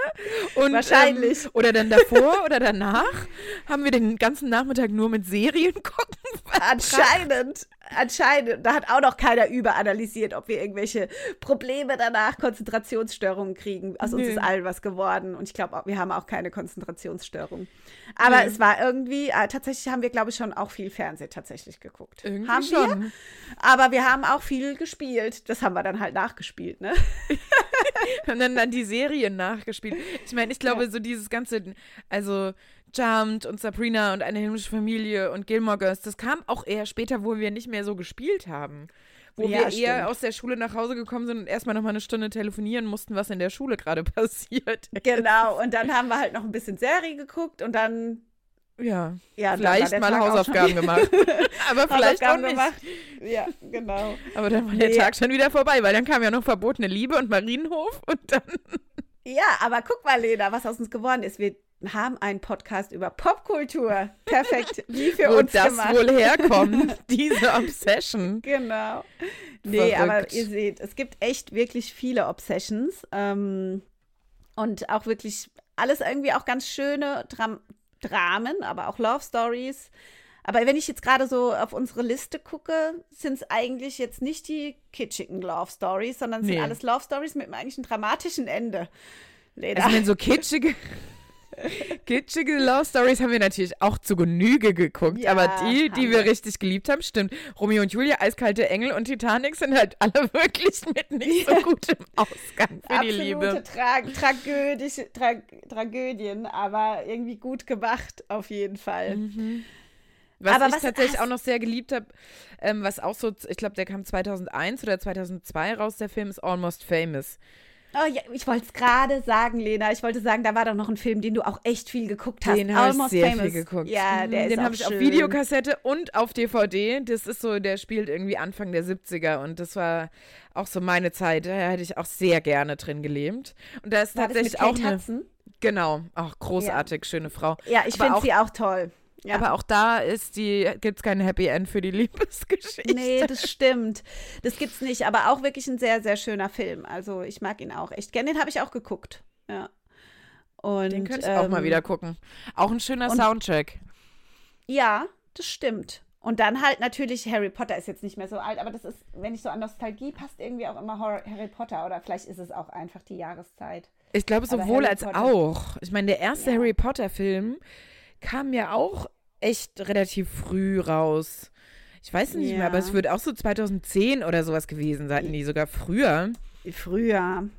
Und, Wahrscheinlich. Ähm, oder dann davor oder danach haben wir den ganzen Nachmittag nur mit Serien [LAUGHS] gucken. Anscheinend anscheinend, da hat auch noch keiner überanalysiert, ob wir irgendwelche Probleme danach, Konzentrationsstörungen kriegen. Aus uns ist allen was geworden. Und ich glaube, wir haben auch keine Konzentrationsstörung. Aber Nö. es war irgendwie, äh, tatsächlich haben wir, glaube ich, schon auch viel Fernsehen tatsächlich geguckt. Irgendwie haben schon. Wir, aber wir haben auch viel gespielt. Das haben wir dann halt nachgespielt, ne? [LAUGHS] und dann, dann die Serien nachgespielt. Ich meine, ich glaube, ja. so dieses ganze, also Jumped und Sabrina und eine himmlische Familie und Gilmore Girls, das kam auch eher später, wo wir nicht mehr so gespielt haben. Wo ja, wir stimmt. eher aus der Schule nach Hause gekommen sind und erstmal nochmal eine Stunde telefonieren mussten, was in der Schule gerade [LAUGHS] passiert. Genau, und dann haben wir halt noch ein bisschen Serie geguckt und dann. Ja, ja vielleicht mal Tag Hausaufgaben [LAUGHS] gemacht. Aber vielleicht auch nicht. Gemacht. Ja, genau. Aber dann war nee. der Tag schon wieder vorbei, weil dann kam ja noch verbotene Liebe und Marienhof und dann. Ja, aber guck mal, Lena, was aus uns geworden ist. Wir haben einen Podcast über Popkultur. Perfekt, wie für Wo uns das gemacht. wohl herkommt, [LAUGHS] diese Obsession. Genau. Nee, Verrückt. aber ihr seht, es gibt echt wirklich viele Obsessions ähm, und auch wirklich alles irgendwie auch ganz schöne Dram Dramen, aber auch Love Stories. Aber wenn ich jetzt gerade so auf unsere Liste gucke, sind es eigentlich jetzt nicht die kitschigen Love Stories, sondern es nee. sind alles Love Stories mit einem eigentlich einem dramatischen Ende. Leder. Also wenn so kitschige [LAUGHS] [LAUGHS] Kitschige Love Stories haben wir natürlich auch zu Genüge geguckt, ja, aber die, die wir, richtig geliebt haben, stimmt. Romeo und Julia, Eiskalte Engel und Titanic sind halt alle [LAUGHS] wirklich mit nicht so gutem Ausgang für Absolute die Liebe. Tra Tragödie, Tra Tragödien, aber irgendwie gut gemacht auf jeden Fall. Mhm. Was aber ich was, tatsächlich auch noch sehr geliebt habe, ähm, was auch so, ich glaube, der kam 2001 oder 2002 raus, der Film ist Almost Famous. Oh ja, ich wollte es gerade sagen, Lena. Ich wollte sagen, da war doch noch ein Film, den du auch echt viel geguckt hast. Den habe ich sehr Famous. viel geguckt. Ja, der Den habe ich auf Videokassette und auf DVD. Das ist so, der spielt irgendwie Anfang der 70er und das war auch so meine Zeit. Da hätte ich auch sehr gerne drin gelebt. Und da ist war tatsächlich auch eine. Genau, auch großartig, ja. schöne Frau. Ja, ich finde sie auch toll. Ja. Aber auch da ist die, gibt es kein Happy End für die Liebesgeschichte. Nee, das stimmt. Das gibt's nicht. Aber auch wirklich ein sehr, sehr schöner Film. Also ich mag ihn auch echt gerne. Den habe ich auch geguckt. Ja. Und, Den könnte ich ähm, auch mal ähm, wieder gucken. Auch ein schöner und, Soundtrack. Ja, das stimmt. Und dann halt natürlich, Harry Potter ist jetzt nicht mehr so alt, aber das ist, wenn ich so an Nostalgie passt, irgendwie auch immer Harry Potter. Oder vielleicht ist es auch einfach die Jahreszeit. Ich glaube sowohl als auch. Ich meine, der erste ja. Harry Potter-Film kam ja auch echt relativ früh raus. Ich weiß nicht ja. mehr, aber es wird auch so 2010 oder sowas gewesen sein, nee, sogar früher. Früher.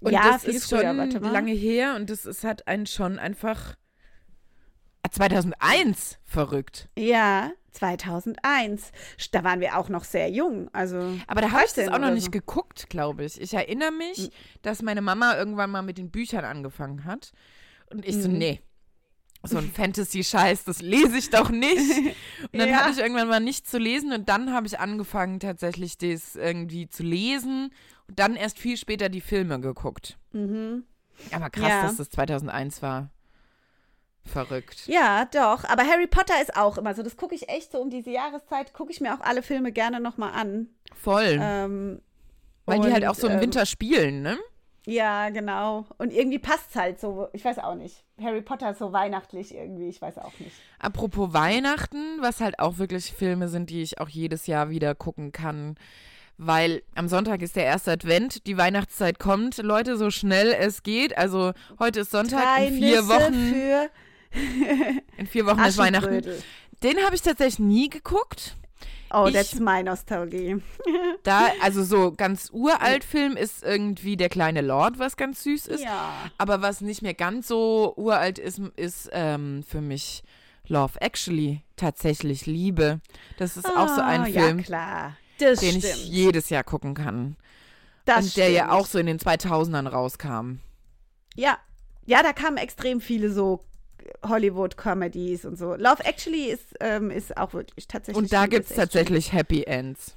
Und ja, das ist früher, schon lange her und das ist, hat einen schon einfach 2001 verrückt. Ja, 2001. Da waren wir auch noch sehr jung. Also Aber da habe ich das auch noch so. nicht geguckt, glaube ich. Ich erinnere mich, hm. dass meine Mama irgendwann mal mit den Büchern angefangen hat. Und ich so, mhm. nee, so ein Fantasy-Scheiß, das lese ich doch nicht. [LAUGHS] Und dann ja. hatte ich irgendwann mal nichts zu lesen und dann habe ich angefangen, tatsächlich das irgendwie zu lesen und dann erst viel später die Filme geguckt. Mhm. Aber krass, ja. dass das 2001 war. Verrückt. Ja, doch. Aber Harry Potter ist auch immer so. Das gucke ich echt so um diese Jahreszeit, gucke ich mir auch alle Filme gerne nochmal an. Voll. Ähm, Weil die halt auch so im ähm, Winter spielen, ne? Ja, genau. Und irgendwie passt es halt so. Ich weiß auch nicht. Harry Potter ist so weihnachtlich irgendwie. Ich weiß auch nicht. Apropos Weihnachten, was halt auch wirklich Filme sind, die ich auch jedes Jahr wieder gucken kann, weil am Sonntag ist der erste Advent, die Weihnachtszeit kommt, Leute, so schnell es geht. Also heute ist Sonntag, Drei in vier Nüsse Wochen. Für in vier Wochen ist Weihnachten. Den habe ich tatsächlich nie geguckt. Oh, ich, that's my Nostalgie. [LAUGHS] da, also so ganz uralt Film ist irgendwie Der kleine Lord, was ganz süß ist. Ja. Aber was nicht mehr ganz so uralt ist, ist ähm, für mich Love Actually tatsächlich Liebe. Das ist oh, auch so ein ah, Film, ja, den stimmt. ich jedes Jahr gucken kann. Das Und der stimmt. ja auch so in den 2000ern rauskam. Ja, ja, da kamen extrem viele so Hollywood-Comedies und so. Love Actually ist, ähm, ist auch wirklich tatsächlich. Und da gibt es tatsächlich Happy Ends.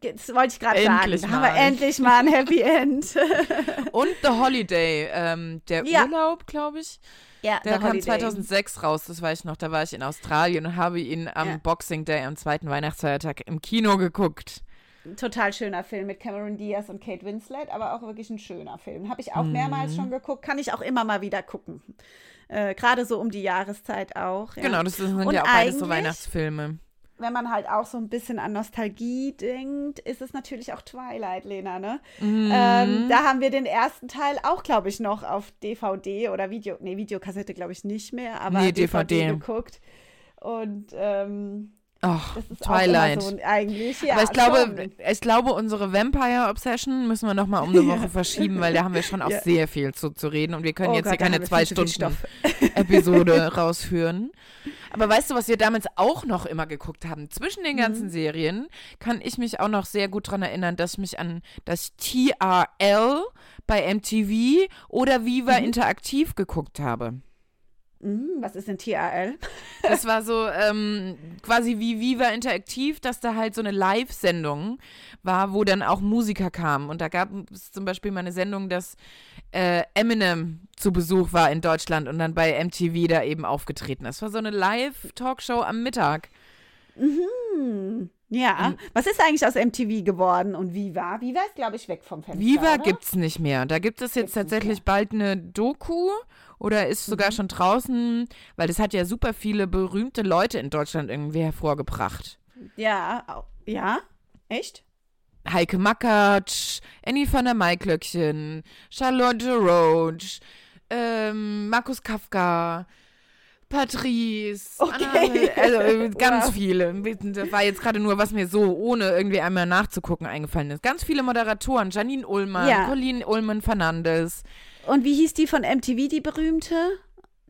Das wollte ich gerade sagen. Da haben wir endlich mal ein Happy End. [LAUGHS] und The Holiday, ähm, der ja. Urlaub, glaube ich. Ja, der kam Holiday. 2006 raus, das weiß ich noch. Da war ich in Australien und habe ihn am ja. Boxing Day, am zweiten Weihnachtsfeiertag im Kino geguckt. Total schöner Film mit Cameron Diaz und Kate Winslet, aber auch wirklich ein schöner Film. Habe ich auch mehrmals mhm. schon geguckt, kann ich auch immer mal wieder gucken. Äh, Gerade so um die Jahreszeit auch. Ja. Genau, das sind und ja auch beides so Weihnachtsfilme. Wenn man halt auch so ein bisschen an Nostalgie denkt, ist es natürlich auch Twilight, Lena, ne? Mhm. Ähm, da haben wir den ersten Teil auch, glaube ich, noch auf DVD oder Video, nee, Videokassette glaube ich nicht mehr, aber nee, DVD, DVD geguckt. Und ähm, Ach, Twilight. So eigentlich, ja, Aber ich glaube, ich glaube, unsere Vampire Obsession müssen wir noch mal um eine [LAUGHS] Woche verschieben, weil da haben wir schon auch ja. sehr viel zu, zu reden und wir können oh jetzt Gott, hier keine zwei Stunden [LAUGHS] Episode rausführen. Aber weißt du, was wir damals auch noch immer geguckt haben? Zwischen den ganzen mhm. Serien kann ich mich auch noch sehr gut daran erinnern, dass ich mich an das TRL bei MTV oder Viva mhm. Interaktiv geguckt habe. Mhm, was ist denn TRL? [LAUGHS] Das war so ähm, quasi wie Viva Interaktiv, dass da halt so eine Live-Sendung war, wo dann auch Musiker kamen. Und da gab es zum Beispiel mal eine Sendung, dass äh, Eminem zu Besuch war in Deutschland und dann bei MTV da eben aufgetreten ist. Das war so eine Live-Talkshow am Mittag. Mhm. Ja, und was ist eigentlich aus MTV geworden und Viva? Viva ist, glaube ich, weg vom Fenster. Viva gibt es nicht mehr. Da gibt es jetzt gibt's tatsächlich bald eine Doku oder ist sogar mhm. schon draußen, weil das hat ja super viele berühmte Leute in Deutschland irgendwie hervorgebracht. Ja, ja, echt? Heike Makatsch, Annie von der Maiklöckchen, Charlotte Roach, ähm, Markus Kafka, Patrice, okay. Anna, also äh, [LAUGHS] ganz wow. viele. Das war jetzt gerade nur, was mir so ohne irgendwie einmal nachzugucken eingefallen ist. Ganz viele Moderatoren, Janine Ullmann, ja. Colleen Ullmann Fernandes, und wie hieß die von MTV, die berühmte?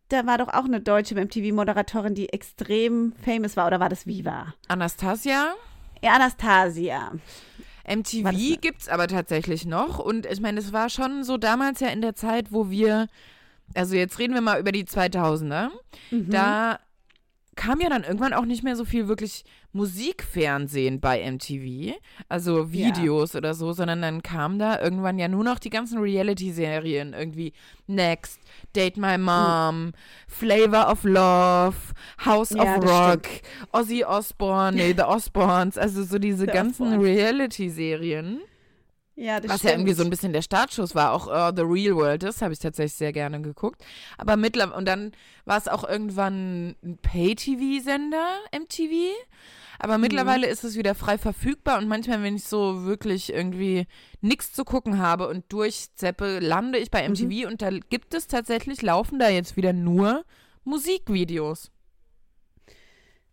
Da war doch auch eine deutsche MTV-Moderatorin, die extrem famous war. Oder war das Viva? Anastasia? Ja, Anastasia. MTV gibt es aber tatsächlich noch. Und ich meine, es war schon so damals ja in der Zeit, wo wir, also jetzt reden wir mal über die 2000er. Mhm. Da kam ja dann irgendwann auch nicht mehr so viel wirklich Musikfernsehen bei MTV, also Videos ja. oder so, sondern dann kam da irgendwann ja nur noch die ganzen Reality-Serien, irgendwie Next, Date My Mom, mhm. Flavor of Love, House ja, of Rock, stimmt. Ozzy Osbourne, nee, The Osbournes, also so diese [LAUGHS] The ganzen Reality-Serien. Ja, das Was stimmt. ja irgendwie so ein bisschen der Startschuss war. Auch uh, The Real World, das habe ich tatsächlich sehr gerne geguckt. Aber mittlerweile, und dann war es auch irgendwann ein Pay-TV-Sender, MTV. Aber mhm. mittlerweile ist es wieder frei verfügbar und manchmal, wenn ich so wirklich irgendwie nichts zu gucken habe und durchzeppe, lande ich bei MTV mhm. und da gibt es tatsächlich, laufen da jetzt wieder nur Musikvideos.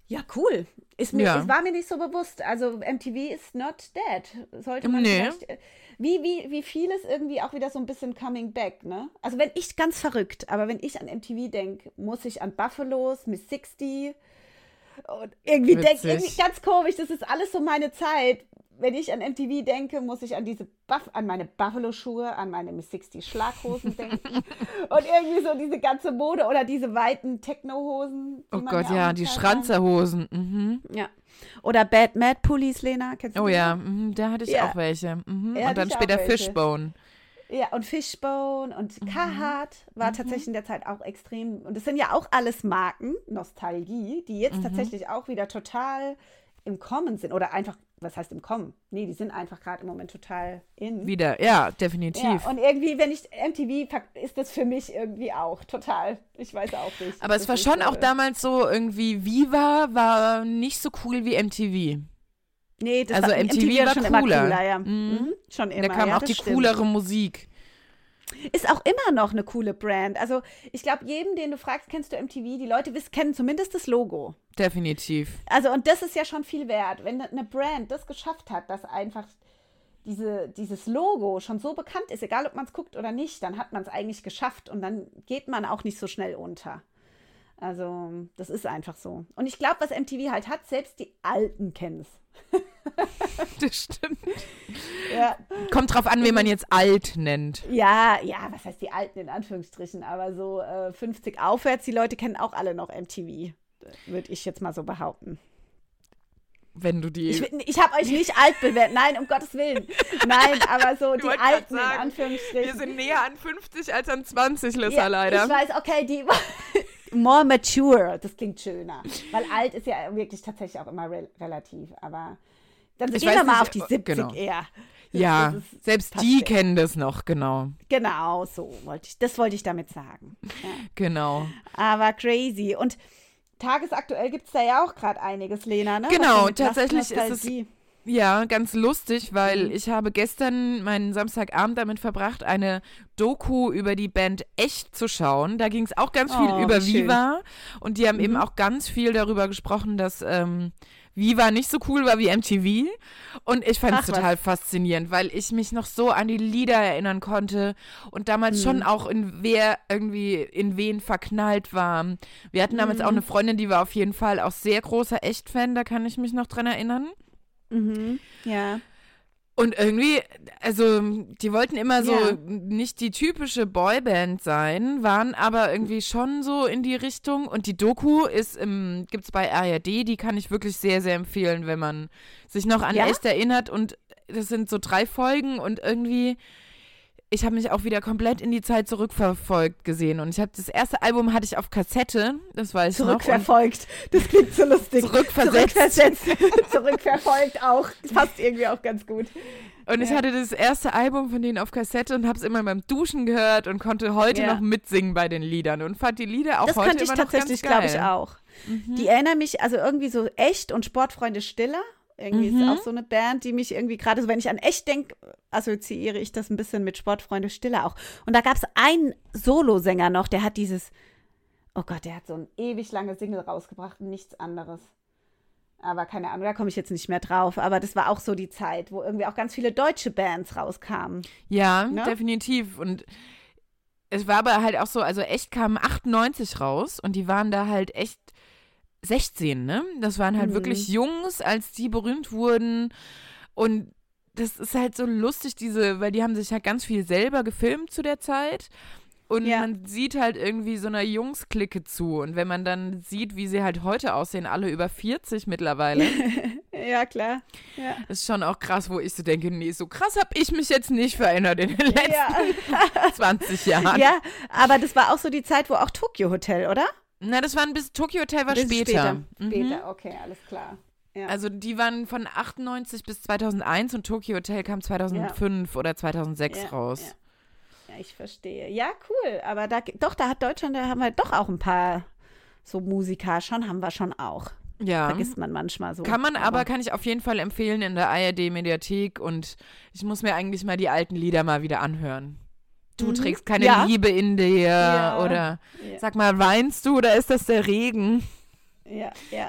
Ja, cool. Ist mir, ja. Es war mir nicht so bewusst. Also MTV ist not dead. Sollte man nee. vielleicht. Äh, wie, wie, wie vieles irgendwie auch wieder so ein bisschen coming back, ne? Also wenn ich ganz verrückt, aber wenn ich an MTV denke, muss ich an Buffalos, Miss 60 und irgendwie denke irgendwie ganz komisch, das ist alles so meine Zeit wenn ich an MTV denke, muss ich an diese Buff an meine Buffalo-Schuhe, an meine Miss 60 Schlaghosen denken. [LAUGHS] und irgendwie so diese ganze Mode oder diese weiten Techno-Hosen. Oh Gott, ja, die Schranzerhosen. Mhm. Ja. Oder Bad Mad Pullis, Lena, kennst du Oh ja, mhm, da hatte ich ja. auch welche. Mhm. Ja, und dann später Fishbone. Ja, und Fishbone und mhm. Carhartt war mhm. tatsächlich in der Zeit auch extrem. Und das sind ja auch alles Marken, Nostalgie, die jetzt mhm. tatsächlich auch wieder total im Kommen sind oder einfach was heißt im Kommen? Nee, die sind einfach gerade im Moment total in. Wieder, ja, definitiv. Ja, und irgendwie, wenn ich MTV ist das für mich irgendwie auch total. Ich weiß auch nicht. Aber es war schon auch damals so irgendwie, Viva war nicht so cool wie MTV. Nee, das also war, MTV, MTV war schon cooler. immer cooler, ja. Mhm. Mhm. Schon immer. Da kam ja, auch die stimmt. coolere Musik. Ist auch immer noch eine coole Brand. Also ich glaube, jedem, den du fragst, kennst du MTV, die Leute wissen, kennen zumindest das Logo. Definitiv. Also und das ist ja schon viel wert. Wenn eine Brand das geschafft hat, dass einfach diese, dieses Logo schon so bekannt ist, egal ob man es guckt oder nicht, dann hat man es eigentlich geschafft und dann geht man auch nicht so schnell unter. Also, das ist einfach so. Und ich glaube, was MTV halt hat, selbst die Alten kennen es. [LAUGHS] das stimmt. Ja. Kommt drauf an, wen man jetzt alt nennt. Ja, ja, was heißt die Alten in Anführungsstrichen? Aber so äh, 50 aufwärts, die Leute kennen auch alle noch MTV. Würde ich jetzt mal so behaupten wenn du die. Ich, ich habe euch nicht alt bewertet. Nein, um Gottes Willen. Nein, aber so [LAUGHS] die alten, sagen, in Anführungsstrichen. Wir sind näher an 50 als an 20, Lissa, ja, leider. Ich weiß, okay, die. [LAUGHS] more mature, das klingt schöner. Weil alt ist ja wirklich tatsächlich auch immer re relativ. Aber dann ich gehen wir mal auf die 70 genau. eher. Ja, selbst die kennen das noch, genau. Genau, so wollte ich, das wollte ich damit sagen. Ja. Genau. Aber crazy. Und tagesaktuell gibt es da ja auch gerade einiges, Lena, ne? Genau, tatsächlich ist es ja ganz lustig, weil mhm. ich habe gestern meinen Samstagabend damit verbracht, eine Doku über die Band Echt zu schauen. Da ging es auch ganz viel oh, über schön. Viva und die haben mhm. eben auch ganz viel darüber gesprochen, dass ähm, Viva nicht so cool war wie MTV. Und ich fand es total was. faszinierend, weil ich mich noch so an die Lieder erinnern konnte und damals mhm. schon auch in wer irgendwie in wen verknallt war. Wir hatten damals mhm. auch eine Freundin, die war auf jeden Fall auch sehr großer Echt-Fan, da kann ich mich noch dran erinnern. Mhm. Ja. Und irgendwie, also die wollten immer so ja. nicht die typische Boyband sein, waren aber irgendwie schon so in die Richtung. Und die Doku ist im, gibt's bei ARD, die kann ich wirklich sehr, sehr empfehlen, wenn man sich noch an ja? echt erinnert. Und das sind so drei Folgen und irgendwie ich habe mich auch wieder komplett in die Zeit zurückverfolgt gesehen. Und ich habe das erste Album hatte ich auf Kassette, das weiß ich noch. Zurückverfolgt, das klingt so lustig. Zurückversetzt. Zurückversetzt. [LAUGHS] Zurückverfolgt auch, das passt irgendwie auch ganz gut. Und ja. ich hatte das erste Album von denen auf Kassette und habe es immer beim Duschen gehört und konnte heute ja. noch mitsingen bei den Liedern und fand die Lieder auch das heute immer noch ganz geil. Das könnte ich tatsächlich, glaube ich, auch. Mhm. Die erinnern mich also irgendwie so echt und Sportfreunde Stiller irgendwie mhm. ist auch so eine Band, die mich irgendwie gerade, so wenn ich an echt denke, assoziiere ich das ein bisschen mit Sportfreunde Stille auch. Und da gab es einen Solosänger noch, der hat dieses, oh Gott, der hat so ein ewig lange Single rausgebracht und nichts anderes. Aber keine Ahnung, da komme ich jetzt nicht mehr drauf. Aber das war auch so die Zeit, wo irgendwie auch ganz viele deutsche Bands rauskamen. Ja, ne? definitiv. Und es war aber halt auch so, also echt kamen 98 raus und die waren da halt echt 16, ne? Das waren halt mhm. wirklich Jungs, als die berühmt wurden. Und das ist halt so lustig, diese, weil die haben sich halt ganz viel selber gefilmt zu der Zeit. Und ja. man sieht halt irgendwie so einer Jungsklicke zu. Und wenn man dann sieht, wie sie halt heute aussehen, alle über 40 mittlerweile. [LAUGHS] ja, klar. Ja. Ist schon auch krass, wo ich so denke, nee, so krass habe ich mich jetzt nicht verändert in den letzten [LAUGHS] ja. 20 Jahren. Ja, aber das war auch so die Zeit, wo auch Tokyo Hotel, oder? Na, das war ein bisschen, Tokyo Hotel war später. Später, mhm. später. okay, alles klar. Ja. Also die waren von 98 bis 2001 und Tokyo Hotel kam 2005 ja. oder 2006 ja, raus. Ja. ich verstehe. Ja, cool. Aber da, doch, da hat Deutschland, da haben wir doch auch ein paar so Musiker. Schon haben wir schon auch. Ja. Vergisst man manchmal so. Kann man aber, aber, kann ich auf jeden Fall empfehlen in der ARD-Mediathek und ich muss mir eigentlich mal die alten Lieder mal wieder anhören du mhm. trägst keine ja. Liebe in dir ja. oder ja. sag mal, weinst du oder ist das der Regen?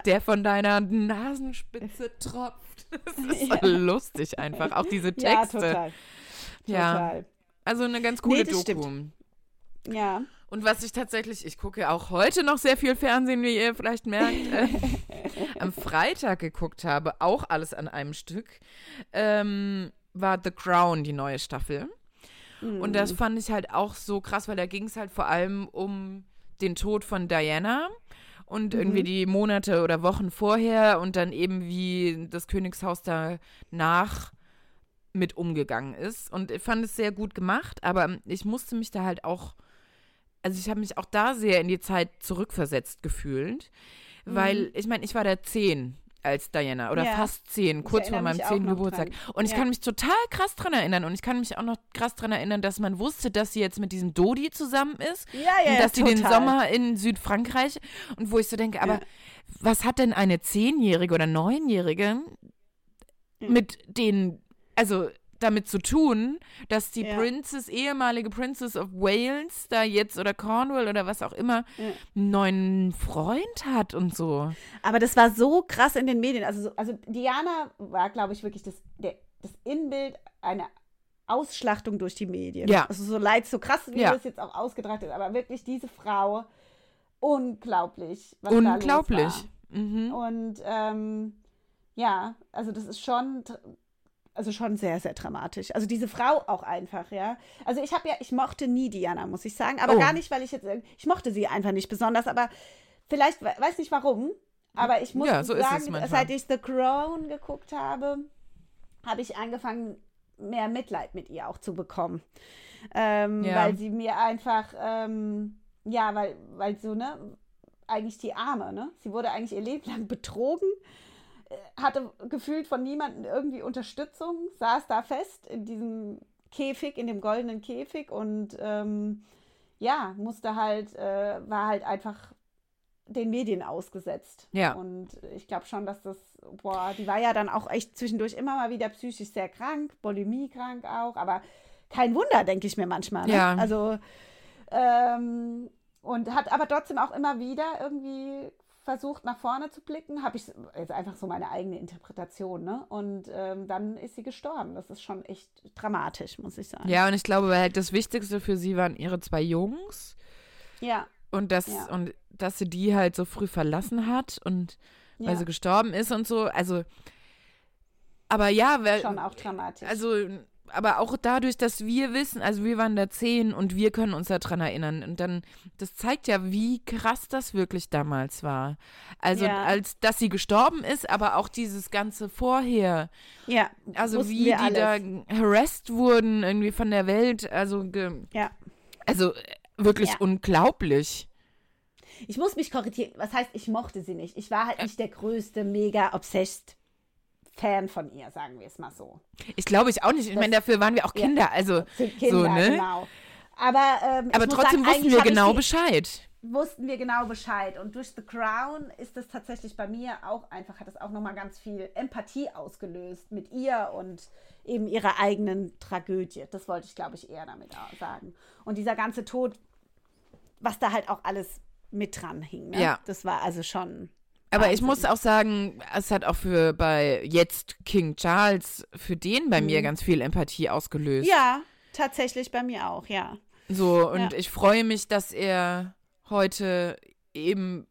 Der von deiner Nasenspitze tropft. [LAUGHS] Das ist so lustig einfach, auch diese Texte. Ja, total. Total. Also eine ganz coole nee, Doku. Stimmt. Ja. Und was ich tatsächlich, ich gucke auch heute noch sehr viel Fernsehen, wie ihr vielleicht merkt, äh, [LAUGHS] am Freitag geguckt habe, auch alles an einem Stück, ähm, war The Crown, die neue Staffel. Mhm. Und das mhm. fand ich halt auch so krass, weil da ging es halt vor allem um den Tod von Diana und mhm. irgendwie die Monate oder Wochen vorher und dann eben wie das Königshaus danach mit umgegangen ist. Und ich fand es sehr gut gemacht, aber ich musste mich da halt auch, also ich habe mich auch da sehr in die Zeit zurückversetzt gefühlt, mhm. weil ich meine, ich war da zehn als Diana oder ja. fast zehn, kurz vor meinem zehnten Geburtstag. Dran. Und ich kann mich total krass dran erinnern und ich kann mich auch noch krass dran erinnern, dass man wusste, dass sie jetzt mit diesem Dodi zusammen ist ja, ja, und dass sie den Sommer in Südfrankreich und wo ich so denke, aber was hat denn eine zehnjährige oder neunjährige mit den, also damit zu tun, dass die ja. Princess, ehemalige Princess of Wales, da jetzt oder Cornwall oder was auch immer, ja. einen neuen Freund hat und so. Aber das war so krass in den Medien. Also, also Diana war, glaube ich, wirklich das, der, das Inbild einer Ausschlachtung durch die Medien. Ja. Also so leid, so krass, wie ja. das jetzt auch ausgetragen ist, aber wirklich diese Frau, unglaublich. Was unglaublich. Mhm. Und ähm, ja, also das ist schon also schon sehr, sehr dramatisch. Also diese Frau auch einfach, ja. Also ich habe ja, ich mochte nie Diana, muss ich sagen. Aber oh. gar nicht, weil ich jetzt, ich mochte sie einfach nicht besonders, aber vielleicht, weiß nicht warum, aber ich muss ja, so sagen, seit ich The Crown geguckt habe, habe ich angefangen, mehr Mitleid mit ihr auch zu bekommen. Ähm, ja. Weil sie mir einfach, ähm, ja, weil, weil so, ne, eigentlich die Arme, ne? Sie wurde eigentlich ihr Leben lang betrogen hatte gefühlt von niemandem irgendwie Unterstützung, saß da fest in diesem Käfig, in dem goldenen Käfig und ähm, ja, musste halt, äh, war halt einfach den Medien ausgesetzt. Ja. Und ich glaube schon, dass das, boah, die war ja dann auch echt zwischendurch immer mal wieder psychisch sehr krank, Bulimie krank auch, aber kein Wunder, denke ich mir manchmal. Ne? Ja. Also, ähm, und hat aber trotzdem auch immer wieder irgendwie versucht, nach vorne zu blicken, habe ich jetzt einfach so meine eigene Interpretation, ne? Und ähm, dann ist sie gestorben. Das ist schon echt dramatisch, muss ich sagen. Ja, und ich glaube, halt das Wichtigste für sie waren ihre zwei Jungs. Ja. Und das, ja. und dass sie die halt so früh verlassen hat und weil ja. sie gestorben ist und so. Also, aber ja, weil. Schon auch dramatisch. Also aber auch dadurch, dass wir wissen, also wir waren da zehn und wir können uns daran erinnern. Und dann, das zeigt ja, wie krass das wirklich damals war. Also, ja. als dass sie gestorben ist, aber auch dieses Ganze vorher. Ja. Also, wie die alles. da harassed wurden, irgendwie von der Welt. Also, ja. Also, wirklich ja. unglaublich. Ich muss mich korrigieren. Was heißt, ich mochte sie nicht? Ich war halt nicht der größte, mega obsessed Fan von ihr, sagen wir es mal so. Ich glaube ich auch nicht. Ich meine, dafür waren wir auch Kinder. Ja, also [LAUGHS] Kinder, so, ne? genau. Aber, ähm, Aber trotzdem sagen, wussten wir genau Bescheid. Wussten wir genau Bescheid. Und durch The Crown ist es tatsächlich bei mir auch einfach, hat es auch nochmal ganz viel Empathie ausgelöst mit ihr und eben ihrer eigenen Tragödie. Das wollte ich, glaube ich, eher damit sagen. Und dieser ganze Tod, was da halt auch alles mit dran hing. Ne? Ja. Das war also schon aber ich muss auch sagen, es hat auch für bei jetzt King Charles für den bei mhm. mir ganz viel Empathie ausgelöst. Ja, tatsächlich bei mir auch, ja. So, und ja. ich freue mich, dass er heute eben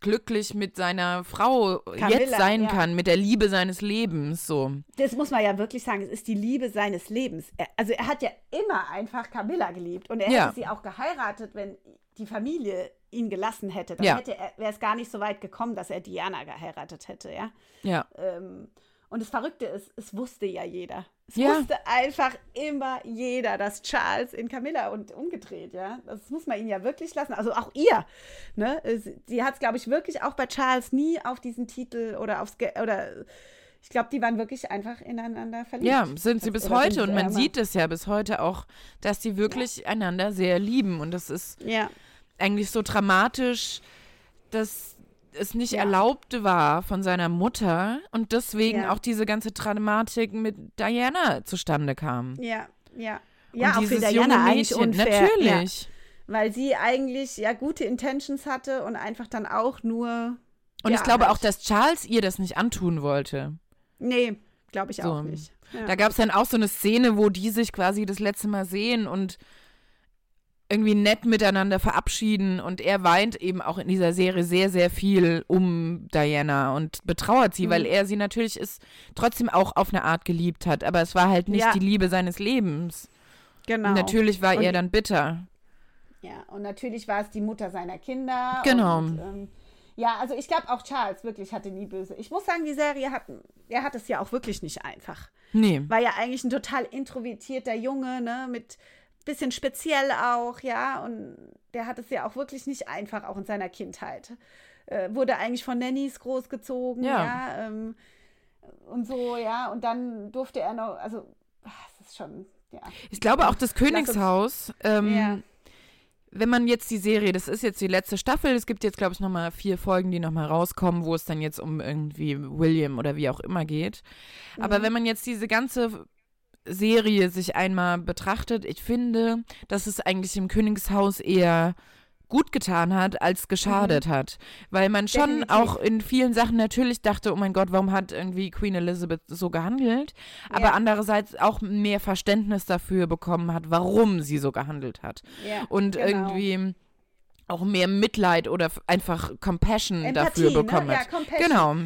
glücklich mit seiner Frau Camilla, jetzt sein ja. kann, mit der Liebe seines Lebens, so. Das muss man ja wirklich sagen, es ist die Liebe seines Lebens. Er, also er hat ja immer einfach Camilla geliebt und er ja. hätte sie auch geheiratet, wenn die Familie ihn gelassen hätte, dann ja. hätte er, wäre es gar nicht so weit gekommen, dass er Diana geheiratet hätte, ja. Ja. Ähm, und das Verrückte ist, es wusste ja jeder. Es ja. wusste einfach immer jeder, dass Charles in Camilla und umgedreht, ja. Das muss man ihn ja wirklich lassen. Also auch ihr. Ne? Sie hat es, glaube ich, wirklich auch bei Charles nie auf diesen Titel oder aufs Ge oder ich glaube, die waren wirklich einfach ineinander verliebt. Ja, sind sie bis heute. Und man sieht es ja bis heute auch, dass sie wirklich ja. einander sehr lieben. Und das ist. Ja eigentlich so dramatisch, dass es nicht ja. erlaubt war von seiner Mutter und deswegen ja. auch diese ganze Dramatik mit Diana zustande kam. Ja, ja. Ja, und auch für Diana eigentlich unfair. Natürlich. Ja. Weil sie eigentlich ja gute Intentions hatte und einfach dann auch nur. Und ich glaube halt. auch, dass Charles ihr das nicht antun wollte. Nee, glaube ich so. auch nicht. Da gab es dann auch so eine Szene, wo die sich quasi das letzte Mal sehen und irgendwie nett miteinander verabschieden und er weint eben auch in dieser Serie sehr, sehr viel um Diana und betrauert sie, mhm. weil er sie natürlich ist trotzdem auch auf eine Art geliebt hat, aber es war halt nicht ja. die Liebe seines Lebens. Genau. Und natürlich war und er dann bitter. Ja, und natürlich war es die Mutter seiner Kinder. Genau. Und, ähm, ja, also ich glaube auch Charles wirklich hatte nie böse. Ich muss sagen, die Serie hat, er hat es ja auch wirklich nicht einfach. Nee. War ja eigentlich ein total introvertierter Junge, ne, mit bisschen speziell auch, ja. Und der hat es ja auch wirklich nicht einfach, auch in seiner Kindheit. Äh, wurde eigentlich von Nannies großgezogen, ja. ja ähm, und so, ja. Und dann durfte er noch, also, ach, das ist schon, ja. Ich glaube auch das Königshaus. Ähm, ja. wenn man jetzt die Serie, das ist jetzt die letzte Staffel, es gibt jetzt, glaube ich, nochmal vier Folgen, die nochmal rauskommen, wo es dann jetzt um irgendwie William oder wie auch immer geht. Mhm. Aber wenn man jetzt diese ganze Serie sich einmal betrachtet, ich finde, dass es eigentlich im Königshaus eher gut getan hat, als geschadet mhm. hat. Weil man schon Definitiv. auch in vielen Sachen natürlich dachte, oh mein Gott, warum hat irgendwie Queen Elizabeth so gehandelt? Aber ja. andererseits auch mehr Verständnis dafür bekommen hat, warum sie so gehandelt hat. Ja, Und genau. irgendwie auch mehr Mitleid oder einfach Compassion Empathie, dafür ne? bekommen ne? hat. Ja, genau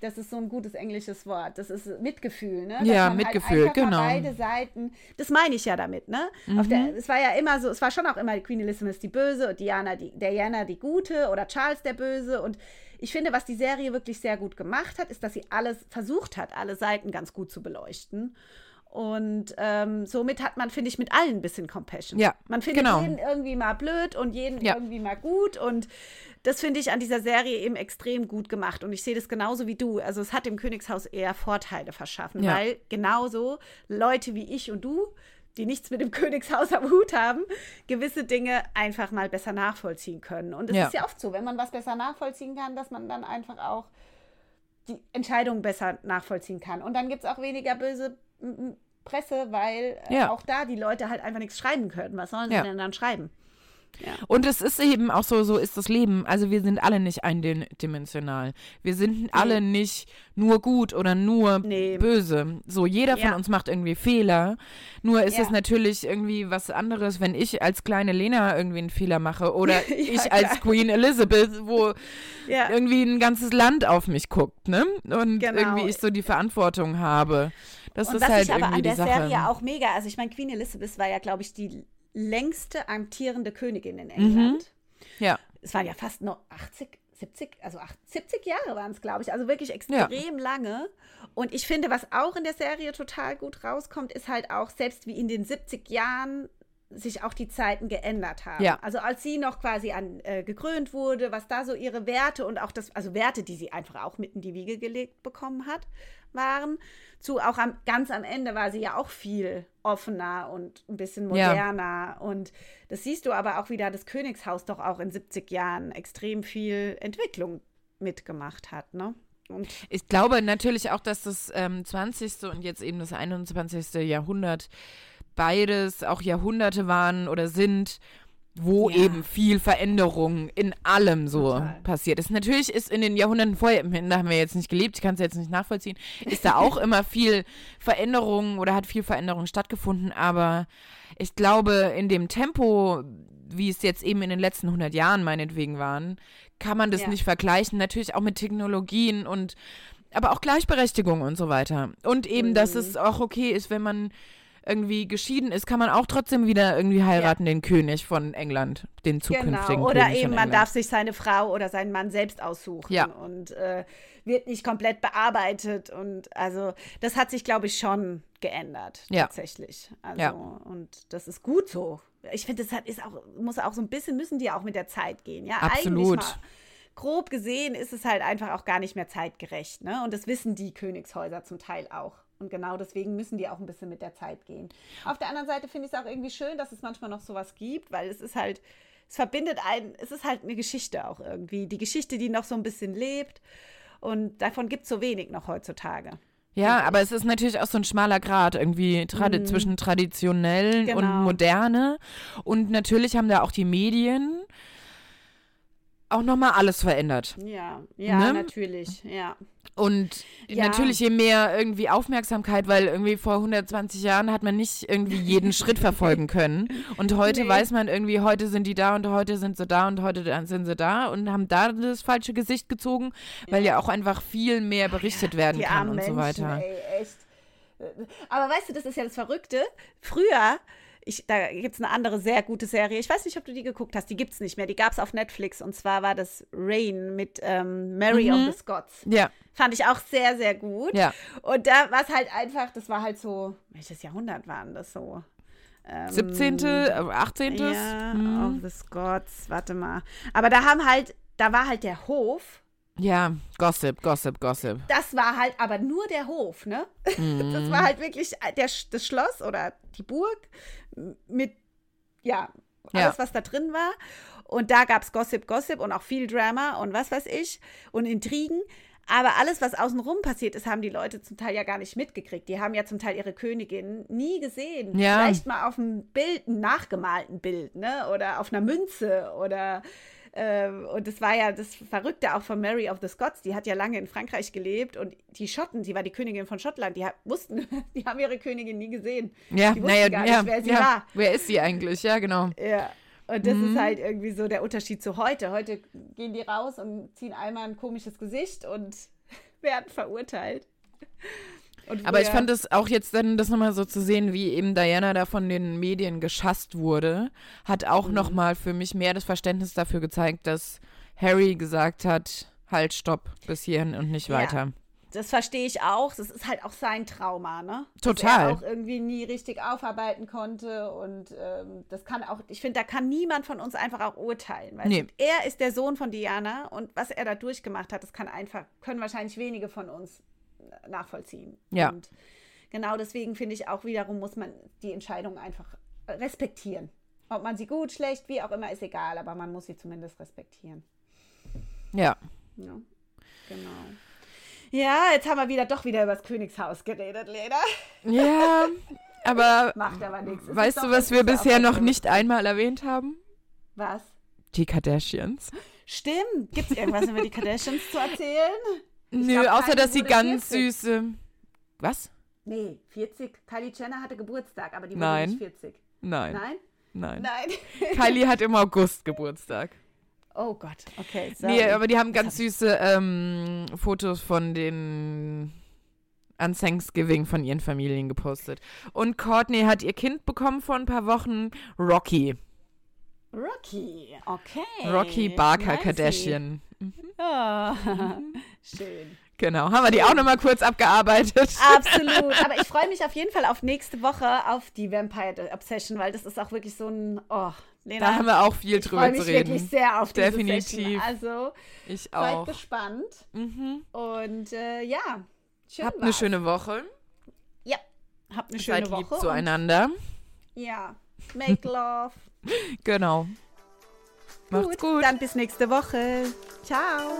das ist so ein gutes englisches Wort. Das ist Mitgefühl, ne? Dass ja, halt Mitgefühl, halt genau. Beide Seiten, das meine ich ja damit, ne? Mhm. Der, es war ja immer so, es war schon auch immer Queen Elizabeth die Böse und Diana die, Diana die Gute oder Charles der Böse und ich finde, was die Serie wirklich sehr gut gemacht hat, ist, dass sie alles versucht hat, alle Seiten ganz gut zu beleuchten. Und ähm, somit hat man, finde ich, mit allen ein bisschen Compassion. Ja, man findet genau. jeden irgendwie mal blöd und jeden ja. irgendwie mal gut. Und das finde ich an dieser Serie eben extrem gut gemacht. Und ich sehe das genauso wie du. Also es hat dem Königshaus eher Vorteile verschaffen, ja. weil genauso Leute wie ich und du, die nichts mit dem [LAUGHS] Königshaus am Hut haben, gewisse Dinge einfach mal besser nachvollziehen können. Und es ja. ist ja oft so, wenn man was besser nachvollziehen kann, dass man dann einfach auch die Entscheidungen besser nachvollziehen kann. Und dann gibt es auch weniger böse Presse, weil äh, ja. auch da die Leute halt einfach nichts schreiben können. Was sollen sie ja. denn dann schreiben? Ja. Und es ist eben auch so, so ist das Leben. Also wir sind alle nicht eindimensional. Wir sind nee. alle nicht nur gut oder nur nee. böse. So, jeder von uns macht irgendwie Fehler. Nur ist ja. es natürlich irgendwie was anderes, wenn ich als kleine Lena irgendwie einen Fehler mache oder [LAUGHS] ja, ich klar. als Queen Elizabeth, wo irgendwie ein ganzes Land auf mich guckt, ne? Und genau. irgendwie ich so die Verantwortung habe. Das und ist halt ich aber an der. Serie auch mega. Also ich meine, Queen Elizabeth war ja, glaube ich, die längste amtierende Königin in England. Mhm. Ja. Es waren ja fast nur 80, 70, also 8, 70 Jahre waren es, glaube ich. Also wirklich extrem ja. lange. Und ich finde, was auch in der Serie total gut rauskommt, ist halt auch, selbst wie in den 70 Jahren sich auch die Zeiten geändert haben. Ja. Also als sie noch quasi an, äh, gekrönt wurde, was da so ihre Werte und auch das, also Werte, die sie einfach auch mit in die Wiege gelegt bekommen hat, waren. Zu auch am, ganz am Ende war sie ja auch viel offener und ein bisschen moderner. Ja. Und das siehst du aber auch wieder, das Königshaus doch auch in 70 Jahren extrem viel Entwicklung mitgemacht hat, ne? Und ich glaube natürlich auch, dass das ähm, 20. und jetzt eben das 21. Jahrhundert beides auch Jahrhunderte waren oder sind, wo ja. eben viel Veränderung in allem so Total. passiert ist. Natürlich ist in den Jahrhunderten vorher, [LAUGHS] da haben wir jetzt nicht gelebt, ich kann es jetzt nicht nachvollziehen, ist da auch [LAUGHS] immer viel Veränderung oder hat viel Veränderung stattgefunden, aber ich glaube, in dem Tempo, wie es jetzt eben in den letzten 100 Jahren meinetwegen waren, kann man das ja. nicht vergleichen. Natürlich auch mit Technologien und aber auch Gleichberechtigung und so weiter. Und eben, mhm. dass es auch okay ist, wenn man irgendwie geschieden ist, kann man auch trotzdem wieder irgendwie heiraten, ja. den König von England, den zukünftigen genau. Oder König eben, man darf sich seine Frau oder seinen Mann selbst aussuchen ja. und äh, wird nicht komplett bearbeitet. Und also das hat sich, glaube ich, schon geändert, ja. tatsächlich. Also, ja. und das ist gut so. Ich finde, das hat, ist auch, muss auch so ein bisschen, müssen die auch mit der Zeit gehen. Ja, Absolut. Eigentlich mal, grob gesehen ist es halt einfach auch gar nicht mehr zeitgerecht. Ne? Und das wissen die Königshäuser zum Teil auch. Und genau deswegen müssen die auch ein bisschen mit der Zeit gehen. Auf der anderen Seite finde ich es auch irgendwie schön, dass es manchmal noch sowas gibt, weil es ist halt, es verbindet einen, es ist halt eine Geschichte auch irgendwie. Die Geschichte, die noch so ein bisschen lebt. Und davon gibt es so wenig noch heutzutage. Ja, aber es ist natürlich auch so ein schmaler Grad irgendwie tradi mm. zwischen traditionell genau. und moderne. Und natürlich haben da auch die Medien auch nochmal alles verändert. Ja, ja, ne? natürlich, ja. Und ja. natürlich je mehr irgendwie Aufmerksamkeit, weil irgendwie vor 120 Jahren hat man nicht irgendwie jeden [LAUGHS] Schritt verfolgen können. Und heute nee. weiß man irgendwie, heute sind die da und heute sind sie da und heute sind sie da und haben da das falsche Gesicht gezogen, weil ja, ja auch einfach viel mehr berichtet werden kann und Menschen, so weiter. Ey, echt. Aber weißt du, das ist ja das Verrückte. Früher ich, da gibt es eine andere sehr gute Serie. Ich weiß nicht, ob du die geguckt hast. Die gibt es nicht mehr. Die gab es auf Netflix. Und zwar war das Rain mit ähm, Mary mhm. of the Scots. Ja. Fand ich auch sehr, sehr gut. Ja. Und da war es halt einfach, das war halt so, welches Jahrhundert waren das so? Ähm, 17., 18. Ja, mhm. of the Scots, warte mal. Aber da haben halt, da war halt der Hof ja, Gossip, Gossip, Gossip. Das war halt aber nur der Hof, ne? Mm. [LAUGHS] Das war halt wirklich der, das Schloss oder die Burg mit, ja, alles, ja. was da drin war. Und da gab es Gossip, Gossip und auch viel Drama und was weiß ich und Intrigen. Aber alles, was außenrum passiert ist, haben die Leute zum Teil ja gar nicht mitgekriegt. Die haben ja zum Teil ihre Königin nie gesehen. Ja. Vielleicht mal auf einem Bild, einem nachgemalten Bild, ne? Oder auf einer Münze oder äh, und das war ja das Verrückte auch von Mary of the Scots. Die hat ja lange in Frankreich gelebt und die Schotten, sie war die Königin von Schottland, die wussten, [LAUGHS] die haben ihre Königin nie gesehen. Ja, die naja, gar ja, nicht, wer sie ja. war. Wer ist sie eigentlich? Ja, genau. Ja. Und das mhm. ist halt irgendwie so der Unterschied zu heute. Heute gehen die raus und ziehen einmal ein komisches Gesicht und [LAUGHS] werden verurteilt. Aber ich fand es auch jetzt dann, das nochmal so zu sehen, wie eben Diana da von den Medien geschasst wurde, hat auch mhm. nochmal für mich mehr das Verständnis dafür gezeigt, dass Harry gesagt hat, halt, stopp, bis hierhin und nicht weiter. Ja das verstehe ich auch. Das ist halt auch sein Trauma, ne? Total. Dass er auch irgendwie nie richtig aufarbeiten konnte. Und ähm, das kann auch, ich finde, da kann niemand von uns einfach auch urteilen. Weil nee. er ist der Sohn von Diana und was er da durchgemacht hat, das kann einfach, können wahrscheinlich wenige von uns nachvollziehen. Ja. Und genau deswegen finde ich auch wiederum, muss man die Entscheidung einfach respektieren. Ob man sie gut, schlecht, wie auch immer, ist egal, aber man muss sie zumindest respektieren. Ja. Ja, genau. Ja, jetzt haben wir wieder doch wieder über das Königshaus geredet, Lena. Ja, aber. [LAUGHS] Macht aber nichts. Weißt du, was wir bisher noch nicht einmal erwähnt haben? Was? Die Kardashians. Stimmt. Gibt es irgendwas über die Kardashians zu erzählen? Nö, glaub, außer dass sie ganz 40. süße. Was? Nee, 40. Kylie Jenner hatte Geburtstag, aber die wurde Nein. nicht 40. Nein. Nein? Nein. Nein. [LAUGHS] Kylie hat im August Geburtstag. Oh Gott, okay. Sorry. Nee, aber die haben ganz süße ähm, Fotos von den an Thanksgiving von ihren Familien gepostet. Und Courtney hat ihr Kind bekommen vor ein paar Wochen, Rocky. Rocky, okay. Rocky Barker. Kardashian. Mhm. Oh, [LAUGHS] schön. Genau, haben wir die auch nochmal kurz abgearbeitet. Absolut, aber ich [LAUGHS] freue mich auf jeden Fall auf nächste Woche auf die Vampire Obsession, weil das ist auch wirklich so ein, oh, Lena, da haben wir auch viel drüber zu reden. Ich freue mich wirklich sehr auf diese Definitiv. Session. Also, ich auch. Seid gespannt. Mhm. Und äh, ja, schön Habt war's. eine schöne Woche. Ja, habt eine schöne Seid Woche. Lieb zueinander. Ja, make love. [LAUGHS] genau. Macht's gut. Dann bis nächste Woche. Ciao.